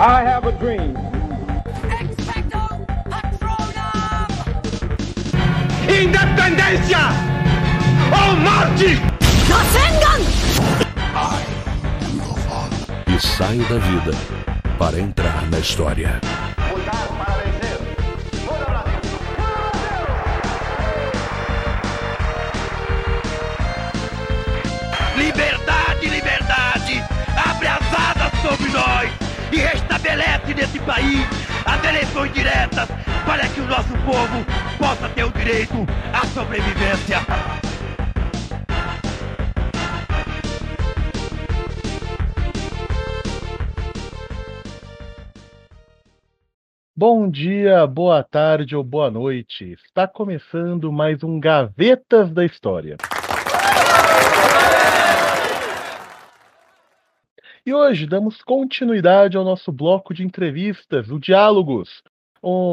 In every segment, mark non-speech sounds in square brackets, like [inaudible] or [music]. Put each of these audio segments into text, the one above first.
I have a dream. Expecto Patronum! Independência ou morte! Rasengan! I am your father. e saio da vida para entrar na história. Nesse país as eleições diretas para que o nosso povo possa ter o direito à sobrevivência. Bom dia, boa tarde ou boa noite. Está começando mais um Gavetas da História. E hoje damos continuidade ao nosso bloco de entrevistas, o Diálogos,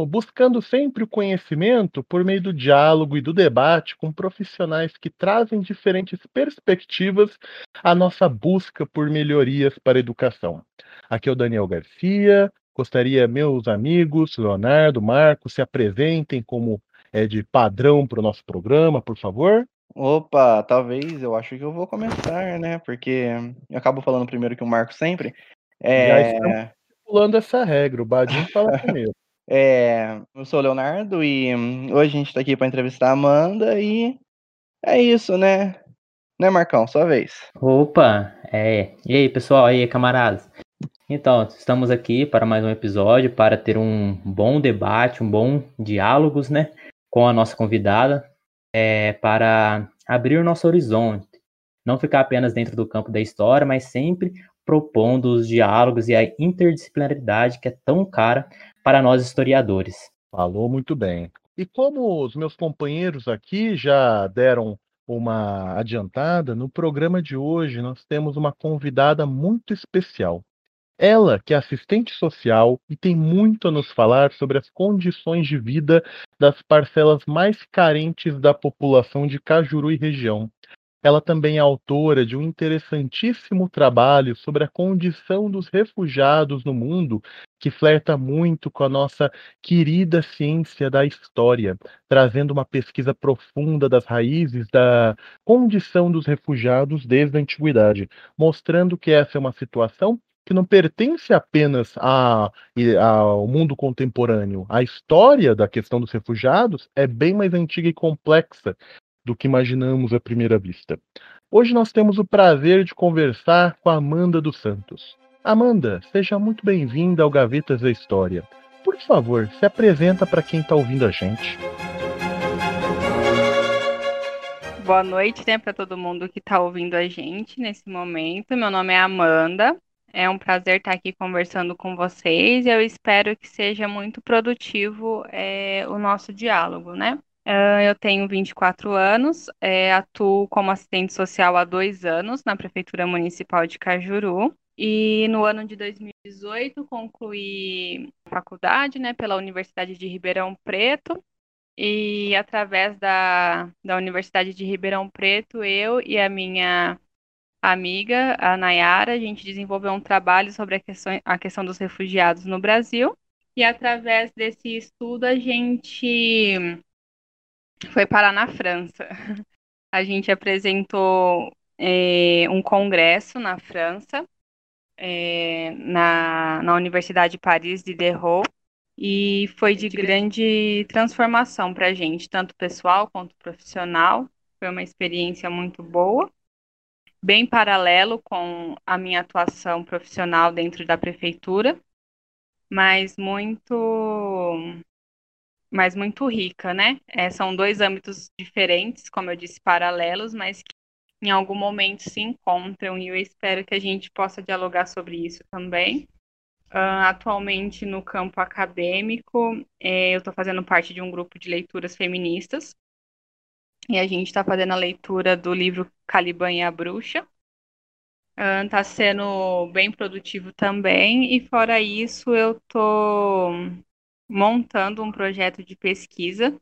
buscando sempre o conhecimento por meio do diálogo e do debate com profissionais que trazem diferentes perspectivas à nossa busca por melhorias para a educação. Aqui é o Daniel Garcia, Gostaria, meus amigos, Leonardo, Marcos, se apresentem como é de padrão para o nosso programa, por favor. Opa, talvez eu acho que eu vou começar, né? Porque eu acabo falando primeiro que o Marco sempre. Já É, estamos pulando essa regra, o Badinho fala [laughs] primeiro. é, eu sou o Leonardo e hum, hoje a gente tá aqui para entrevistar a Amanda e é isso, né? Né, Marcão? Sua vez. Opa, é. E aí, pessoal, e aí, camaradas? Então, estamos aqui para mais um episódio para ter um bom debate, um bom diálogos, né, com a nossa convidada, é, para abrir o nosso horizonte. Não ficar apenas dentro do campo da história, mas sempre propondo os diálogos e a interdisciplinaridade que é tão cara para nós historiadores. Falou muito bem. E como os meus companheiros aqui já deram uma adiantada, no programa de hoje nós temos uma convidada muito especial. Ela, que é assistente social e tem muito a nos falar sobre as condições de vida das parcelas mais carentes da população de Cajuru e região. Ela também é autora de um interessantíssimo trabalho sobre a condição dos refugiados no mundo, que flerta muito com a nossa querida ciência da história, trazendo uma pesquisa profunda das raízes da condição dos refugiados desde a antiguidade, mostrando que essa é uma situação que não pertence apenas a- e- ao mundo contemporâneo. A história da questão dos refugiados é bem mais antiga e complexa do que imaginamos à primeira vista. Hoje nós temos o prazer de conversar com a Amanda dos Santos. Amanda, seja muito bem-vinda ao Gavetas da História. Por favor, se apresenta para quem está ouvindo a gente. Boa noite, né, para todo mundo que está ouvindo a gente nesse momento. Meu nome é Amanda. É um prazer estar aqui conversando com vocês e eu espero que seja muito produtivo é, o nosso diálogo, né? Ah, eu tenho 24 anos, é, atuo como assistente social há dois anos na Prefeitura Municipal de Cajuru. E no ano de 2018 concluí faculdade, né, pela Universidade de Ribeirão Preto. E através da, da Universidade de Ribeirão Preto, eu e a minha amiga, a Nayara, a gente desenvolveu um trabalho sobre a questão, a questão dos refugiados no Brasil. E através desse estudo, a gente foi parar na França. [laughs] A gente apresentou eh, um congresso na França, eh, na, na Universidade de Paris de Derrot. E foi de grande transformação para a gente, tanto pessoal quanto profissional. Foi uma experiência muito boa, bem paralelo com a minha atuação profissional dentro da prefeitura, mas muito, mas muito rica, né? É, são dois âmbitos diferentes, como eu disse, paralelos, mas que em algum momento se encontram, e eu espero que a gente possa dialogar sobre isso também. Ah, atualmente no campo acadêmico, eh, eu estou fazendo parte de um grupo de leituras feministas e a gente está fazendo a leitura do livro Caliban e a Bruxa. Está sendo bem produtivo também, e fora isso, eu estou montando um projeto de pesquisa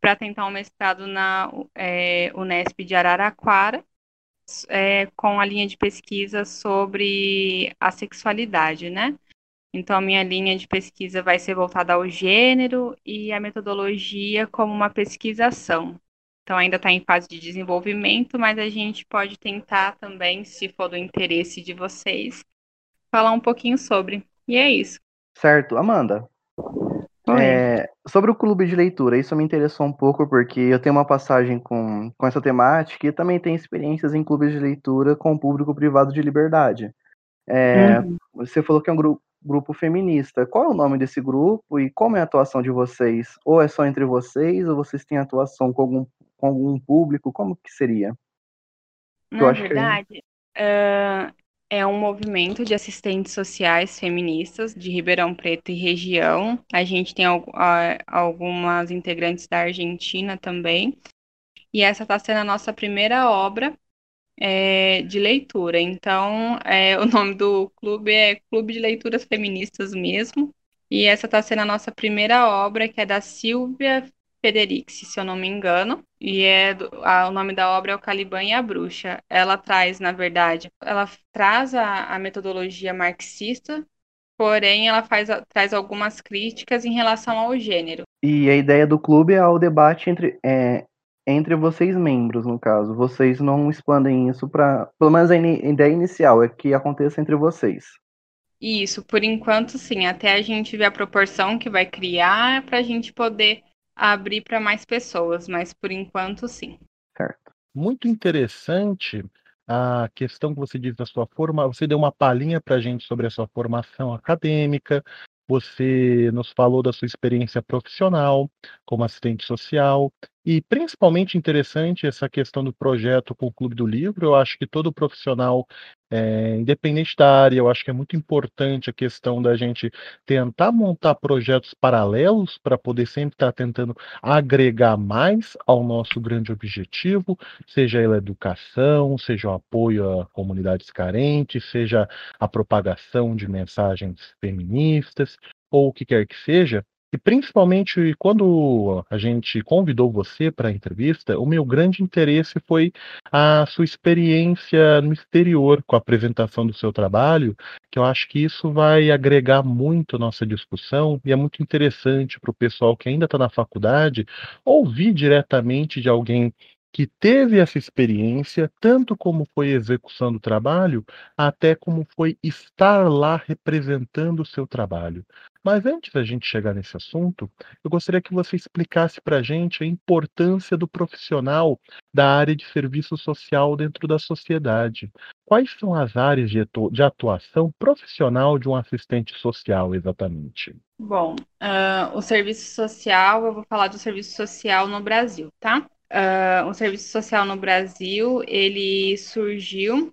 para tentar um mestrado na eh, Unesp de Araraquara é, com a linha de pesquisa sobre a sexualidade, né? Então, a minha linha de pesquisa vai ser voltada ao gênero e a metodologia como uma pesquisação. Então, ainda está em fase de desenvolvimento, mas a gente pode tentar também, se for do interesse de vocês, falar um pouquinho sobre. E é isso. Certo. Amanda, é, sobre o clube de leitura, isso me interessou um pouco porque eu tenho uma passagem com, com essa temática e também tenho experiências em clubes de leitura com público privado de liberdade. É, uhum. Você falou que é um grupo, grupo feminista. Qual é o nome desse grupo e como é a atuação de vocês? Ou é só entre vocês ou vocês têm atuação com algum, com algum público? Como que seria? Na verdade, que... é um movimento de assistentes sociais feministas de Ribeirão Preto e região. A gente tem algumas integrantes da Argentina também. E essa está sendo a nossa primeira obra é, de leitura. Então, é, [laughs] o nome do clube é Clube de Leituras Feministas mesmo. E essa está sendo a nossa primeira obra, que é da Silvia Federici, se eu não me engano, e é do, a, o nome da obra é o Caliban e a Bruxa. Ela traz, na verdade, ela traz a, a metodologia marxista, porém ela faz, traz algumas críticas em relação ao gênero. E a ideia do clube é o debate entre, é, entre vocês membros, no caso. Vocês não expandem isso para, pelo menos a in, ideia inicial é que aconteça entre vocês. Isso, por enquanto sim, até a gente ver a proporção que vai criar para a gente poder abrir para mais pessoas, mas por enquanto sim. Certo. Muito interessante a questão que você diz da sua forma, você deu uma palhinha para a gente sobre a sua formação acadêmica, você nos falou da sua experiência profissional como assistente social e principalmente interessante essa questão do projeto com o Clube do Livro. Eu acho que todo profissional, é, independente da área, eu acho que é muito importante a questão da gente tentar montar projetos paralelos para poder sempre estar tá tentando agregar mais ao nosso grande objetivo, seja a educação, seja o apoio a comunidades carentes, seja a propagação de mensagens feministas ou o que quer que seja, e principalmente quando a gente convidou você para a entrevista, o meu grande interesse foi a sua experiência no exterior com a apresentação do seu trabalho, que eu acho que isso vai agregar muito a nossa discussão e é muito interessante para o pessoal que ainda está na faculdade ouvir diretamente de alguém que teve essa experiência, tanto como foi execução do trabalho, até como foi estar lá representando o seu trabalho. Mas antes da gente chegar nesse assunto, eu gostaria que você explicasse para a gente a importância do profissional da área de serviço social dentro da sociedade. Quais são as áreas de atuação profissional de um assistente social, exatamente? Bom, uh, o serviço social, eu vou falar do serviço social no Brasil, tá? Uh, o serviço social no Brasil, ele surgiu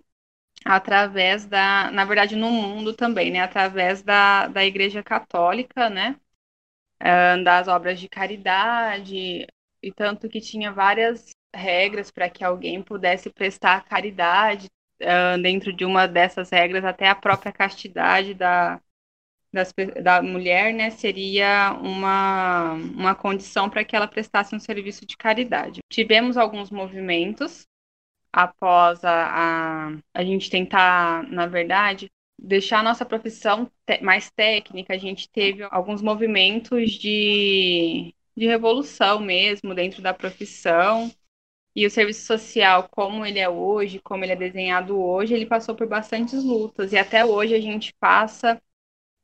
através da, na verdade, no mundo também, né? Através da, da Igreja Católica, né? Uh, das obras de caridade, e tanto que tinha várias regras para que alguém pudesse prestar caridade uh, dentro de uma dessas regras, até a própria castidade da, das, da mulher, né, seria uma, uma condição para que ela prestasse um serviço de caridade. Tivemos alguns movimentos após a, a, a gente tentar, na verdade, deixar a nossa profissão mais técnica, a gente teve alguns movimentos de, de revolução mesmo dentro da profissão. E o serviço social, como ele é hoje, como ele é desenhado hoje, ele passou por bastantes lutas. E até hoje a gente passa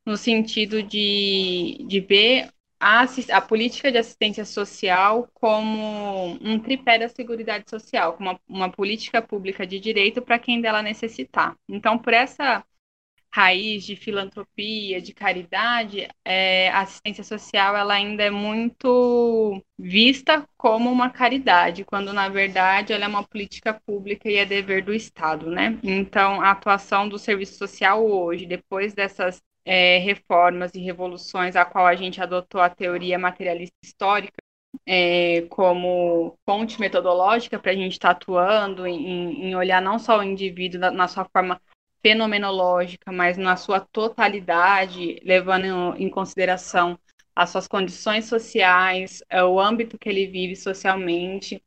no sentido de, de ver a, a, política de assistência social como um tripé da Seguridade Social, como uma, uma política pública de direito para quem dela necessitar. Então, por essa raiz de filantropia, de caridade, é, a assistência social ela ainda é muito vista como uma caridade, quando na verdade ela é uma política pública e é dever do Estado, né? Então, a atuação do serviço social hoje, depois dessas é, reformas e revoluções a qual a gente adotou a teoria materialista histórica é, como fonte metodológica para a gente estar tá atuando em, em, olhar não só o indivíduo na, na, sua forma fenomenológica, mas na sua totalidade, levando em, consideração as suas condições sociais, é, o âmbito que ele vive socialmente.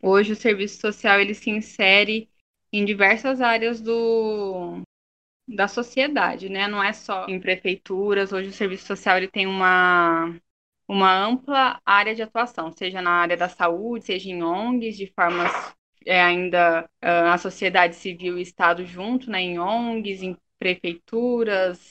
Hoje o serviço social ele se insere em diversas áreas do, da sociedade, né? Não é só em prefeituras. Hoje o serviço social ele tem uma, uma ampla área de atuação, seja na área da saúde, seja em ONGs, de formas é, ainda a sociedade civil e Estado junto, né? Em ONGs, em prefeituras,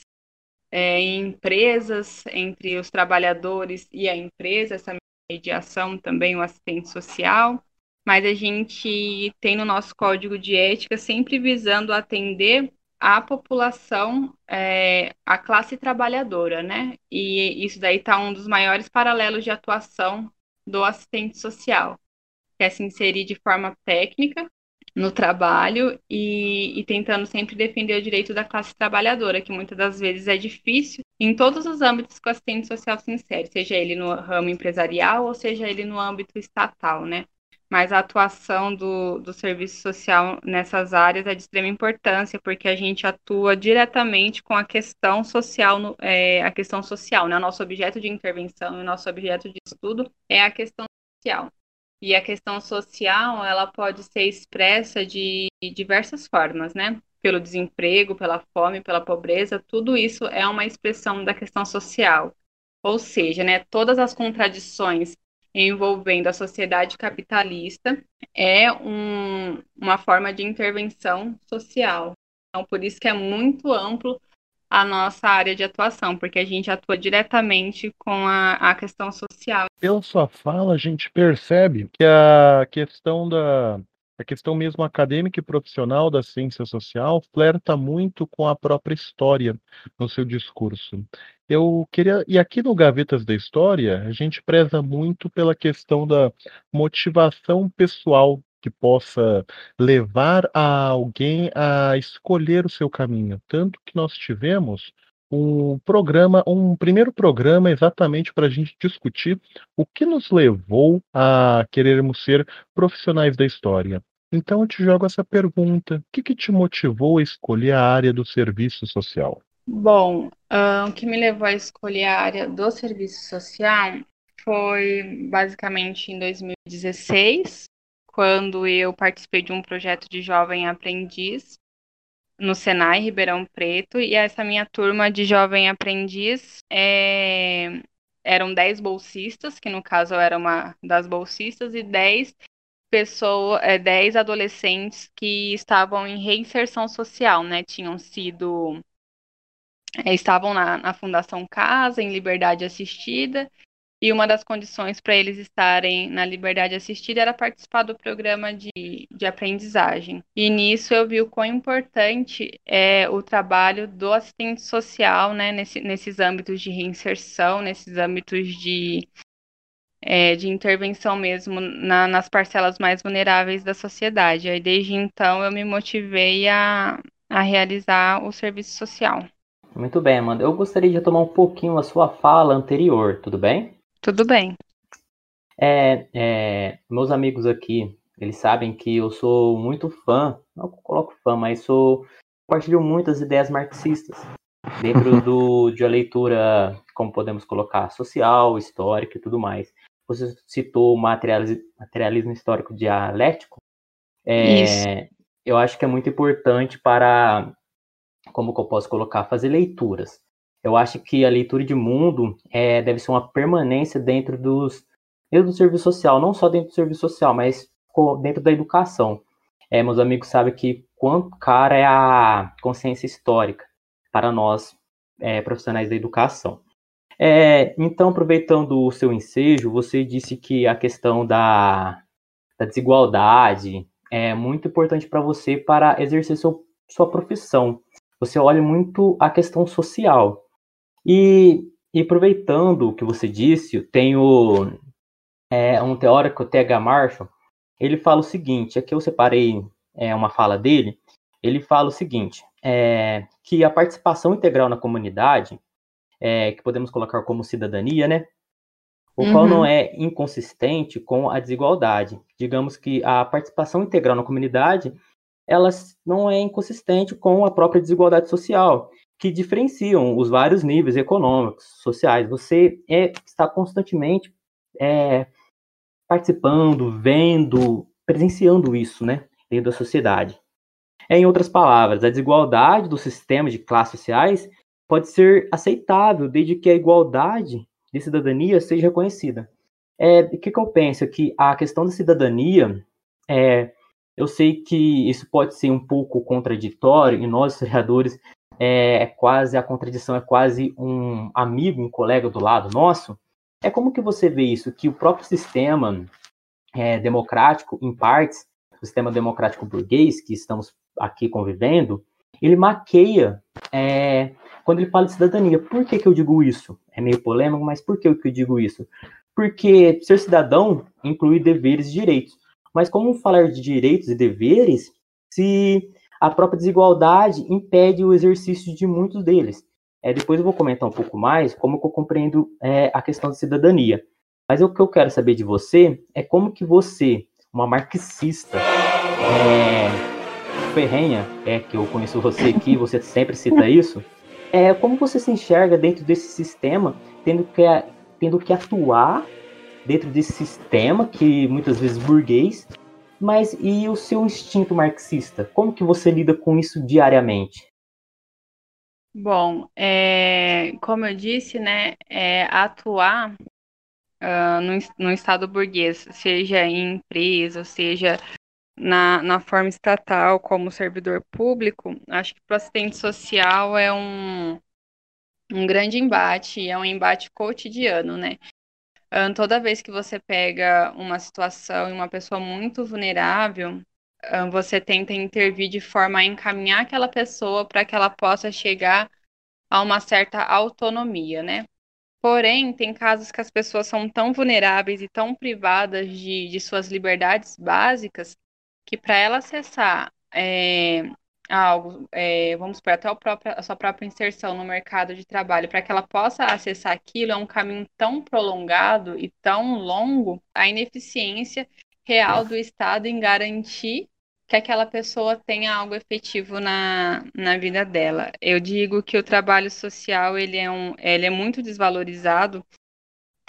é, em empresas, entre os trabalhadores e a empresa, essa mediação também, o assistente social mas a gente tem no nosso código de ética sempre visando atender a população, é, a classe trabalhadora, né? E isso daí está um dos maiores paralelos de atuação do assistente social, que é se inserir de forma técnica no trabalho e, e, tentando sempre defender o direito da classe trabalhadora, que muitas das vezes é difícil em todos os âmbitos que o assistente social se insere, seja ele no ramo empresarial ou seja ele no âmbito estatal, né? Mas a atuação do, do serviço social nessas áreas é de extrema importância, porque a gente atua diretamente com a questão social, no, é, a questão social, né? O nosso objeto de intervenção e o nosso objeto de estudo é a questão social. E a questão social, ela pode ser expressa de diversas formas, né? Pelo desemprego, pela fome, pela pobreza, tudo isso é uma expressão da questão social. Ou seja, né, todas as contradições envolvendo a sociedade capitalista é um, uma forma de intervenção social. Então, por isso que é muito amplo a nossa área de atuação, porque a gente atua diretamente com a, a questão social. Pela sua fala, a gente percebe que a questão da a questão mesmo acadêmica e profissional da ciência social flerta muito com a própria história no seu discurso. Eu queria, e aqui no Gavetas da História, a gente preza muito pela questão da motivação pessoal que possa levar a alguém a escolher o seu caminho. Tanto que nós tivemos um programa, um primeiro programa exatamente para a gente discutir o que nos levou a querermos ser profissionais da história. Então eu te jogo essa pergunta: o que, que te motivou a escolher a área do serviço social? Bom, uh, o que me levou a escolher a área do serviço social foi basicamente em 2016, quando eu participei de um projeto de jovem aprendiz no Senai Ribeirão Preto, e essa minha turma de jovem aprendiz é, eram 10 bolsistas, que no caso eu era uma das bolsistas, e 10 pessoas, é, 10 adolescentes que estavam em reinserção social, né? Tinham sido é, estavam na, na Fundação Casa, em liberdade assistida, e uma das condições para eles estarem na liberdade assistida era participar do programa de, de aprendizagem. E nisso eu vi o quão importante é o trabalho do assistente social, né, nesse, nesses âmbitos de reinserção, nesses âmbitos de, é, de intervenção mesmo na, nas parcelas mais vulneráveis da sociedade. Aí desde então eu me motivei a, a realizar o serviço social. Muito bem, Amanda. Eu gostaria de retomar um pouquinho a sua fala anterior, tudo bem? Tudo bem. É, é, meus amigos aqui, eles sabem que eu sou muito fã, não coloco fã, mas sou compartilho muitas ideias marxistas dentro [laughs] do, de uma leitura, como podemos colocar, social, histórica e tudo mais. Você citou o materialismo, materialismo histórico dialético. É, eu acho que é muito importante para como que eu posso colocar, fazer leituras. Eu acho que a leitura de mundo é, deve ser uma permanência dentro dos dentro do serviço social, não só dentro do serviço social, mas dentro da educação. É, meus amigos sabem que quanto cara é a consciência histórica para nós é, profissionais da educação. É, então, aproveitando o seu ensejo, você disse que a questão da, da desigualdade é muito importante para você para exercer seu, sua profissão você olha muito a questão social. E, e aproveitando o que você disse, tem o, é, um teórico, T.H. Marshall, ele fala o seguinte, aqui eu separei é, uma fala dele, ele fala o seguinte, é, que a participação integral na comunidade, é, que podemos colocar como cidadania, né, o uhum. qual não é inconsistente com a desigualdade. Digamos que a participação integral na comunidade ela não é inconsistente com a própria desigualdade social, que diferenciam os vários níveis econômicos, sociais. Você é, está constantemente é, participando, vendo, presenciando isso, né, dentro da sociedade. É, em outras palavras, a desigualdade do sistema de classes sociais pode ser aceitável desde que a igualdade de cidadania seja reconhecida. É, o que, que eu penso? Que a questão da cidadania, é, eu sei que isso pode ser um pouco contraditório, e nós, historiadores, é, é quase, a contradição é quase um amigo, um colega do lado nosso. É como que você vê isso? Que o próprio sistema é, democrático, em partes, o sistema democrático burguês, que estamos aqui convivendo, ele maqueia é, quando ele fala de cidadania. Por que, que eu digo isso? É meio polêmico, mas por que eu digo isso? Porque ser cidadão inclui deveres e direitos. Mas como falar de direitos e deveres se a própria desigualdade impede o exercício de muitos deles? É, depois eu vou comentar um pouco mais como eu compreendo é, a questão da cidadania. Mas o que eu quero saber de você é como que você, uma marxista, é, ferrenha, é que eu conheço você aqui, você sempre cita isso, é como você se enxerga dentro desse sistema, tendo que, tendo que atuar dentro desse sistema que muitas vezes burguês, mas e o seu instinto marxista? Como que você lida com isso diariamente? Bom, é, como eu disse, né, é, atuar uh, no, no Estado burguês, seja em empresa, seja na, na forma estatal como servidor público, acho que para o assistente social é um, um grande embate, é um embate cotidiano, né? Toda vez que você pega uma situação e uma pessoa muito vulnerável, você tenta intervir de forma a encaminhar aquela pessoa para que ela possa chegar a uma certa autonomia, né? Porém, tem casos que as pessoas são tão vulneráveis e tão privadas de, de suas liberdades básicas que para ela acessar é, algo, é, vamos supor, até próprio, a sua própria inserção no mercado de trabalho, para que ela possa acessar aquilo, é um caminho tão prolongado e tão longo, a ineficiência real do Estado em garantir que aquela pessoa tenha algo efetivo na, na vida dela. Eu digo que o trabalho social ele é, um, ele é muito desvalorizado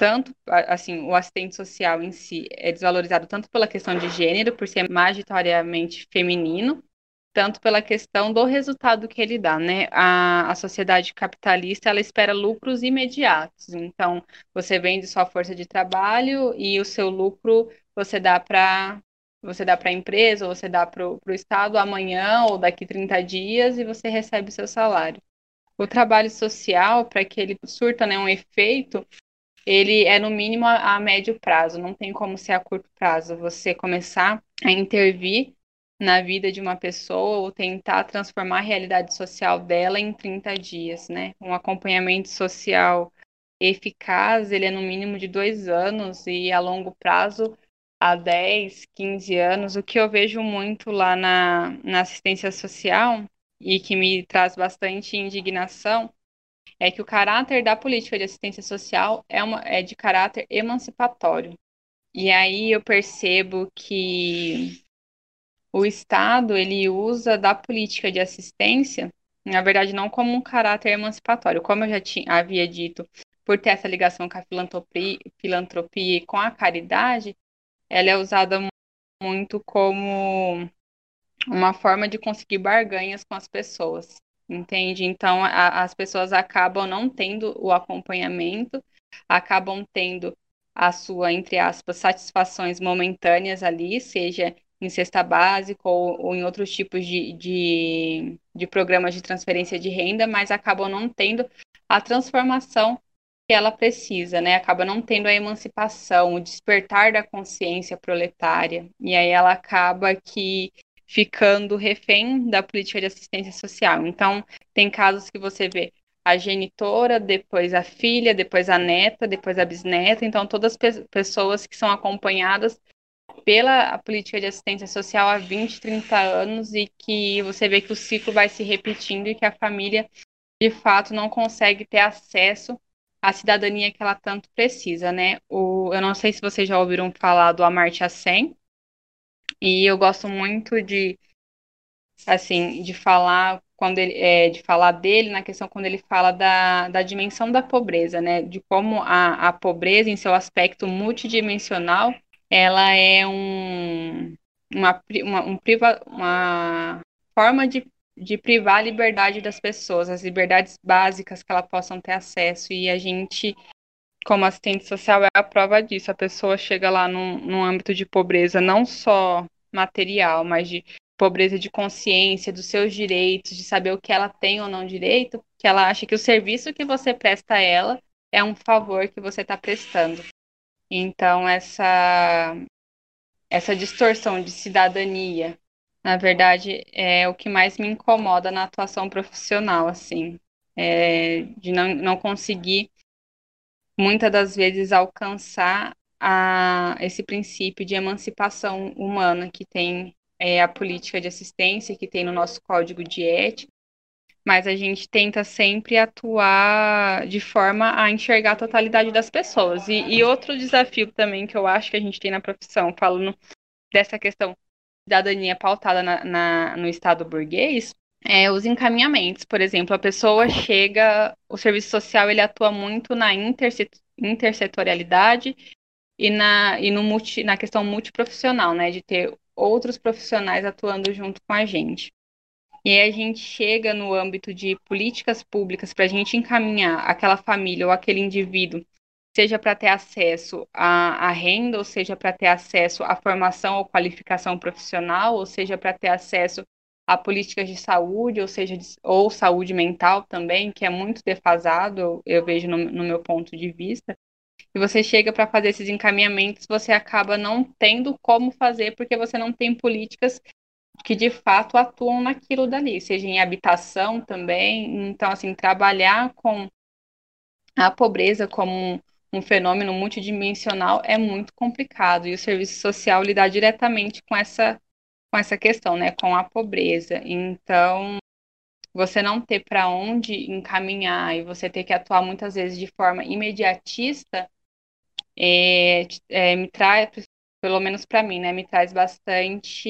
tanto, assim, o assistente social em si é desvalorizado tanto pela questão de gênero, por ser majoritariamente feminino, tanto pela questão do resultado que ele dá, né? A, a sociedade capitalista, ela espera lucros imediatos. Então, você vende sua força de trabalho e o seu lucro você dá para você dá para a empresa, ou você dá para o Estado amanhã ou daqui 30 dias e você recebe o seu salário. O trabalho social, para que ele surta né, um efeito, ele é no mínimo a, a médio prazo, não tem como ser a curto prazo. Você começar a intervir na vida de uma pessoa ou tentar transformar a realidade social dela em 30 dias, né? Um acompanhamento social eficaz, ele é no mínimo de dois anos e a longo prazo há 10, 15 anos. O que eu vejo muito lá na, na assistência social e que me traz bastante indignação é que o caráter da política de assistência social é, uma, é de caráter emancipatório. E aí eu percebo que o Estado ele usa da política de assistência, na verdade, não como um caráter emancipatório, como eu já tinha, havia dito, por ter essa ligação com a filantropia, filantropia e com a caridade, ela é usada muito como uma forma de conseguir barganhas com as pessoas entende? Então, a, as pessoas acabam não tendo o acompanhamento, acabam tendo a sua, entre aspas, satisfações momentâneas ali, seja em cesta básica ou, ou em outros tipos de, de, de programas de transferência de renda, mas acabam não tendo a transformação que ela precisa, né? Acaba não tendo a emancipação, o despertar da consciência proletária. E aí ela acaba que ficando refém da política de assistência social. Então, tem casos que você vê a genitora, depois a filha, depois a neta, depois a bisneta, então todas as pessoas que são acompanhadas pela política de assistência social há 20, 30 anos e que você vê que o ciclo vai se repetindo e que a família, de fato, não consegue ter acesso à cidadania que ela tanto precisa, né? O, eu não sei se vocês já ouviram falar do Amartya Sen, e eu gosto muito de, assim, de falar quando ele, é, de falar dele na questão quando ele fala da, da dimensão da pobreza, né? De como a, a pobreza, em seu aspecto multidimensional, ela é um, uma, uma, um priva, uma forma de, de privar a liberdade das pessoas, as liberdades básicas que elas possam ter acesso. E a gente, como assistente social, é a prova disso. A pessoa chega lá num, num âmbito de pobreza não só material, mas de pobreza de consciência, dos seus direitos, de saber o que ela tem ou não direito, que ela acha que o serviço que você presta a ela é um favor que você está prestando. Então, essa, essa distorção de cidadania, na verdade, é o que mais me incomoda na atuação profissional, assim, é de não, não conseguir, muitas das vezes, alcançar a, esse princípio de emancipação humana que tem é, a política de assistência, que tem no nosso código de ética, mas a gente tenta sempre atuar de forma a enxergar a totalidade das pessoas. E, e outro desafio também que eu acho que a gente tem na profissão, falando dessa questão cidadania pautada na, na, no Estado burguês, é os encaminhamentos. Por exemplo, a pessoa chega, o serviço social ele atua muito na intersetorialidade e na, e no multi, na questão multiprofissional, né, de ter outros profissionais atuando junto com a gente. E aí a gente chega no âmbito de políticas públicas para a gente encaminhar aquela família ou aquele indivíduo, seja para ter acesso à, à, renda, ou seja para ter acesso à formação ou qualificação profissional, ou seja para ter acesso a políticas de saúde, ou seja, de, ou saúde mental também, que é muito defasado, eu vejo no, no meu ponto de vista. E você chega para fazer esses encaminhamentos, você acaba não tendo como fazer, porque você não tem políticas que de fato atuam naquilo dali, seja em habitação também. Então, assim, trabalhar com a pobreza como um, fenômeno multidimensional é muito complicado e o serviço social lidar diretamente com essa com essa questão, né, com a pobreza. Então, você não ter para onde encaminhar e você ter que atuar muitas vezes de forma imediatista é, é, me traz, pelo menos para mim, né, me traz bastante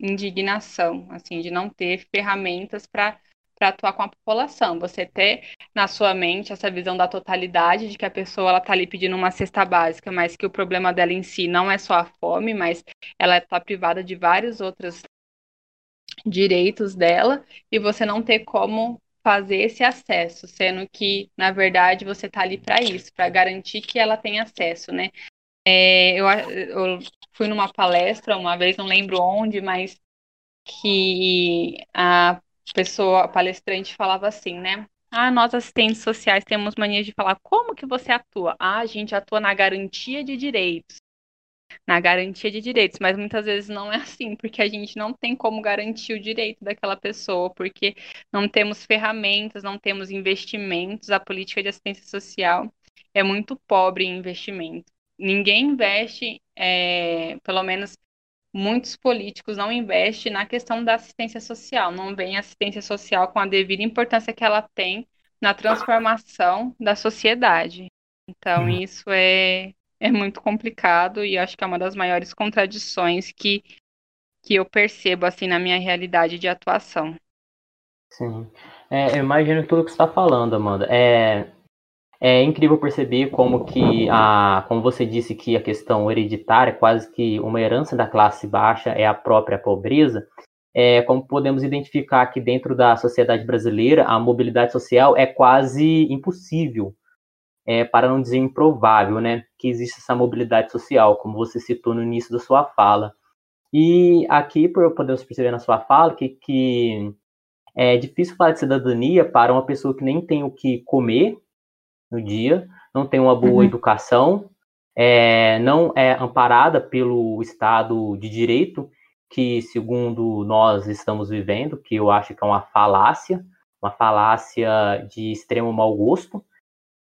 indignação, assim, de não ter ferramentas para para atuar com a população. Você ter na sua mente essa visão da totalidade de que a pessoa ela tá ali pedindo uma cesta básica, mas que o problema dela em si não é só a fome, mas ela está privada de vários outros direitos dela e você não ter como fazer esse acesso, sendo que na verdade você está ali para isso, para garantir que ela tenha acesso, né? É, eu, eu fui numa palestra uma vez, não lembro onde, mas que a pessoa, a palestrante falava assim, né? Ah, nós assistentes sociais temos mania de falar como que você atua? Ah, a gente atua na garantia de direitos. Na garantia de direitos, mas muitas vezes não é assim, porque a gente não tem como garantir o direito daquela pessoa, porque não temos ferramentas, não temos investimentos, a política de assistência social é muito pobre em investimento ninguém investe, é, pelo menos muitos políticos não investem na questão da assistência social, não veem a assistência social com a devida importância que ela tem na transformação da sociedade. Então, hum. isso é, [laughs] é muito complicado e acho que é uma das maiores contradições que, que eu percebo assim na minha realidade de atuação. Sim. É, eu imagino tudo que você está falando, Amanda. É, é incrível perceber como que a, como você disse que a questão hereditária, quase que uma herança da classe baixa é a própria pobreza. É, como podemos identificar que dentro da sociedade brasileira a mobilidade social é quase impossível, é, para não dizer improvável, né? Que existe essa mobilidade social, como você citou no início da sua fala. E aqui podemos perceber na sua fala que, que é difícil falar de cidadania para uma pessoa que nem tem o que comer, no dia, não tem uma boa uhum. educação, é, não é amparada pelo Estado de Direito, que, segundo nós estamos vivendo, que eu acho que é uma falácia, uma falácia de extremo mau gosto.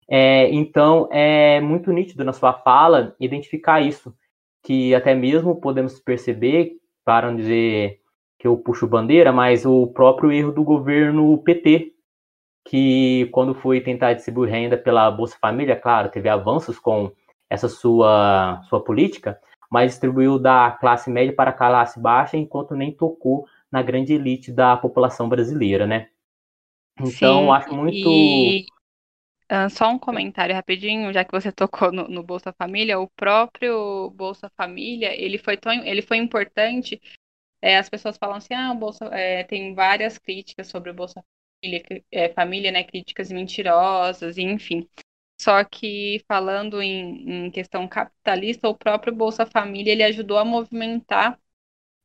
É, então, é muito nítido na sua fala identificar isso, que até mesmo podemos perceber, para não dizer que eu puxo bandeira, mas o próprio erro do governo PT, que quando foi tentar distribuir renda pela Bolsa Família, claro, teve avanços com essa sua, sua política, mas distribuiu da classe média para a classe baixa, enquanto nem tocou na grande elite da população brasileira, né? Então, Sim, acho muito. E... Só um comentário rapidinho, já que você tocou no, no, Bolsa Família, o próprio Bolsa Família, ele foi tão, ele foi importante é, as pessoas falam assim, ah, Bolsa, é, tem várias críticas sobre o Bolsa Família, é, família, né, críticas mentirosas, enfim. Só que falando em, em questão capitalista, o próprio Bolsa Família ele ajudou a movimentar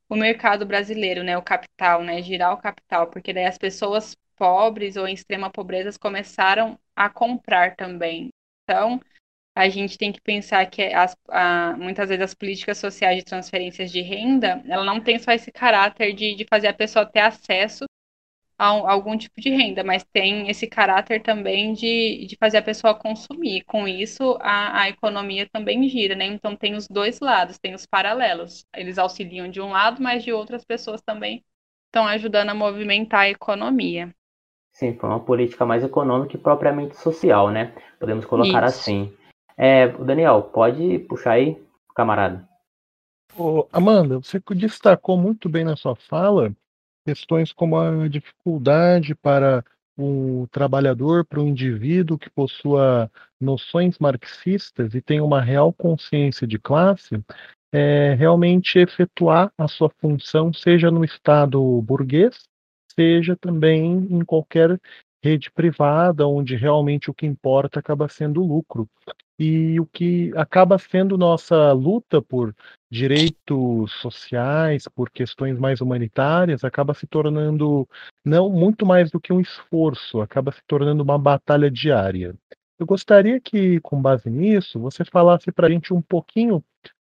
o mercado brasileiro, né, o capital, né, girar o capital, porque daí as pessoas pobres ou em extrema pobreza começaram a comprar também. Então, a gente tem que pensar que as, a, muitas vezes as políticas sociais de transferências de renda, ela não tem só esse caráter de, de fazer a pessoa ter acesso a, a, algum tipo de renda, mas tem esse caráter também de, de fazer a pessoa consumir. Com isso, a, a economia também gira, né? Então tem os dois lados, tem os paralelos. Eles auxiliam de um lado, mas de outras pessoas também estão ajudando a movimentar a economia. Sim, foi uma política mais econômica e propriamente social, né? Podemos colocar Isso. assim. É, Daniel, pode puxar aí, camarada. Ô, Amanda, você destacou muito bem na sua fala questões como a dificuldade para o trabalhador, para o indivíduo que possua noções marxistas e tem uma real consciência de classe, é, realmente efetuar a sua função, seja no Estado burguês, seja também em qualquer rede privada, onde realmente o que importa acaba sendo o lucro. E o que acaba sendo nossa luta por direitos sociais, por questões mais humanitárias, acaba se tornando não muito mais do que um esforço, acaba se tornando uma batalha diária. Eu gostaria que, com base nisso, você falasse para a gente um pouquinho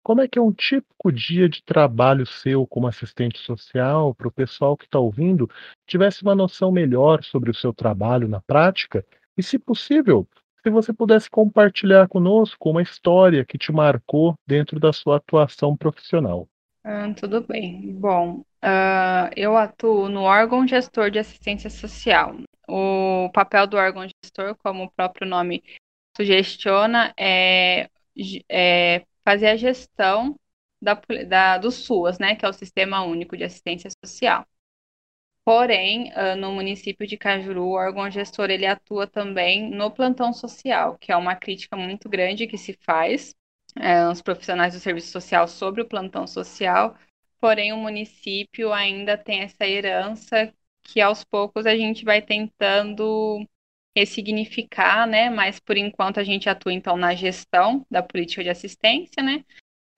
como é que é um típico dia de trabalho seu como assistente social, para o pessoal que está ouvindo, tivesse uma noção melhor sobre o seu trabalho na prática? E, se possível, se você pudesse compartilhar conosco uma história que te marcou dentro da sua atuação profissional. Ah, tudo bem. Bom, uh, eu atuo no órgão gestor de assistência social. O papel do órgão gestor, como o próprio nome sugestiona, é, é fazer a gestão da, da, do SUAS, né, que é o Sistema Único de Assistência Social. Porém, no município de Cajuru, o órgão gestor ele atua também no plantão social, que é uma crítica muito grande que se faz é, os profissionais do serviço social sobre o plantão social. Porém, o município ainda tem essa herança que aos poucos a gente vai tentando ressignificar, né? Mas por enquanto a gente atua então na gestão da política de assistência, né?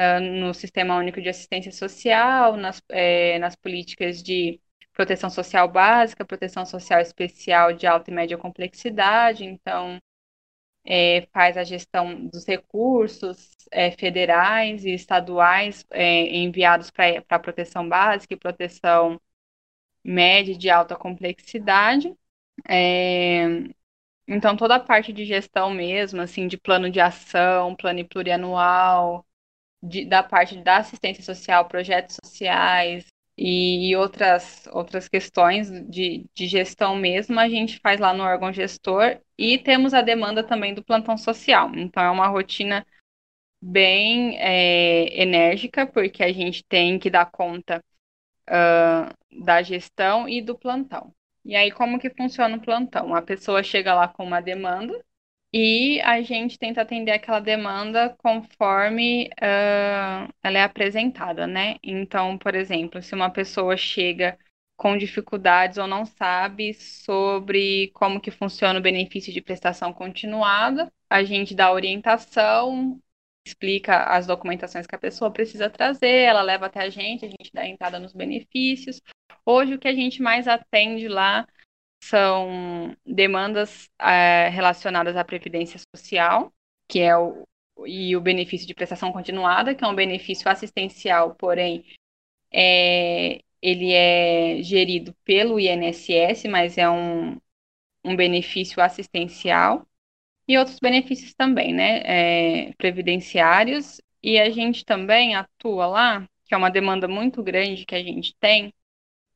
Uh, no Sistema Único de Assistência Social, nas, é, nas políticas de proteção social básica, proteção social especial de alta e média complexidade, então é, faz a gestão dos recursos é, federais e estaduais é, enviados para a proteção básica e proteção média de alta complexidade. É, então, toda a parte de gestão mesmo, assim, de plano de ação, plano plurianual, de, da parte da assistência social, projetos sociais e, e outras, outras questões de, de gestão mesmo, a gente faz lá no órgão gestor e temos a demanda também do plantão social. Então, é uma rotina bem é, enérgica, porque a gente tem que dar conta uh, da gestão e do plantão. E aí, como que funciona o plantão? A pessoa chega lá com uma demanda e a gente tenta atender aquela demanda conforme uh, ela é apresentada, né? Então, por exemplo, se uma pessoa chega com dificuldades ou não sabe sobre como que funciona o benefício de prestação continuada, a gente dá orientação, explica as documentações que a pessoa precisa trazer, ela leva até a gente, a gente dá entrada nos benefícios. Hoje, o que a gente mais atende lá são demandas é, relacionadas à previdência social, que é o e o benefício de prestação continuada, que é um benefício assistencial, porém é, ele é gerido pelo INSS, mas é um, um benefício assistencial e outros benefícios também, né, é, previdenciários. E a gente também atua lá, que é uma demanda muito grande que a gente tem,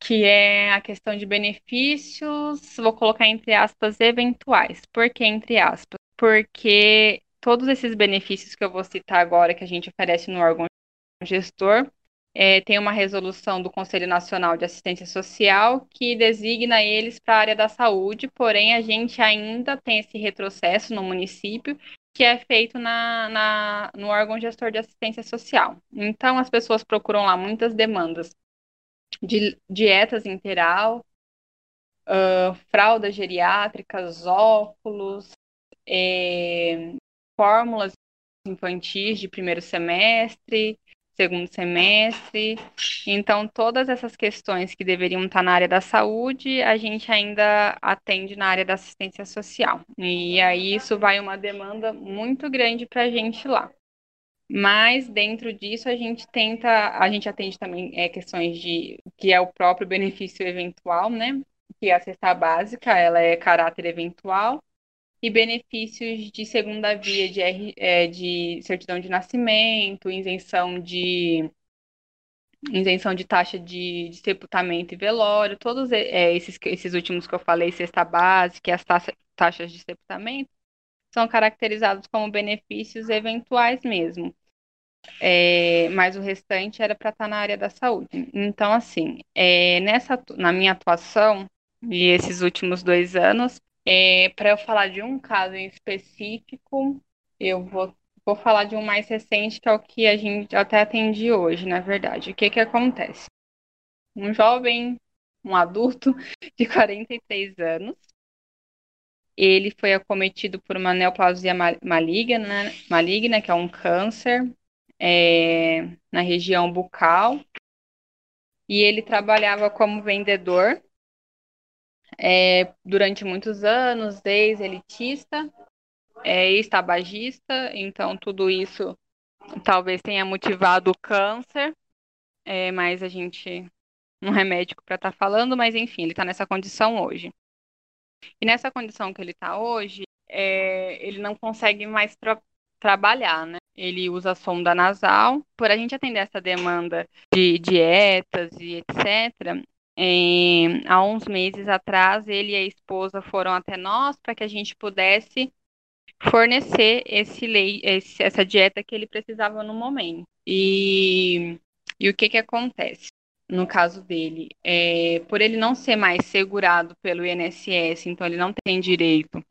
que é a questão de benefícios, vou colocar entre aspas, eventuais. Por que entre aspas? Porque todos esses benefícios que eu vou citar agora, que a gente oferece no órgão gestor, é, tem uma resolução do Conselho Nacional de Assistência Social que designa eles para a área da saúde, porém a gente ainda tem esse retrocesso no município que é feito na, na, no órgão gestor de assistência social. Então as pessoas procuram lá muitas demandas de dietas integral, uh, fraldas geriátricas, óculos, é, fórmulas infantis de primeiro semestre, segundo semestre. Então, todas essas questões que deveriam estar na área da saúde, a gente ainda atende na área da assistência social. E aí isso vai uma demanda muito grande para a gente lá. Mas dentro disso a gente tenta, a gente atende também é, questões de que é o próprio benefício eventual, né? Que é a cesta básica, ela é caráter eventual e benefícios de segunda via de, é, de certidão de nascimento, isenção de isenção de taxa de, de sepultamento e velório, todos é, esses, esses últimos que eu falei, cesta básica e as taxa, taxas de sepultamento, são caracterizados como benefícios eventuais mesmo. É, mas o restante era para estar tá na área da saúde. Então, assim, é, nessa, na minha atuação, e esses últimos dois anos, é, para eu falar de um caso em específico, eu vou, vou falar de um mais recente, que é o que a gente até atende hoje, na verdade. O que, que acontece? Um jovem, um adulto [laughs] de 43 anos, ele foi acometido por uma neoplasia maligna, maligna que é um câncer é, na região bucal, e ele trabalhava como vendedor é, durante muitos anos, ex-elitista, é, ex-tabagista, então tudo isso talvez tenha motivado o câncer, é, mas a gente não é médico para estar tá falando, mas enfim, ele está nessa condição hoje. E nessa condição que ele está hoje, é, ele não consegue mais tra trabalhar, né? Ele usa sonda nasal. Por a gente atender essa demanda de dietas e etc., é, há uns meses atrás, ele e a esposa foram até nós para que a gente pudesse fornecer esse esse, essa dieta que ele precisava no momento. E, e o que, que acontece? No caso dele, é, por ele não ser mais segurado pelo INSS, então ele não tem direito.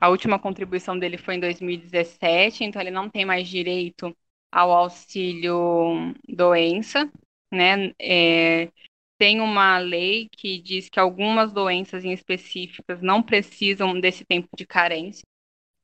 A última contribuição dele foi em 2017, então ele não tem mais direito ao auxílio doença, né? É, tem uma lei que diz que algumas doenças em específicas não precisam desse tempo de carência.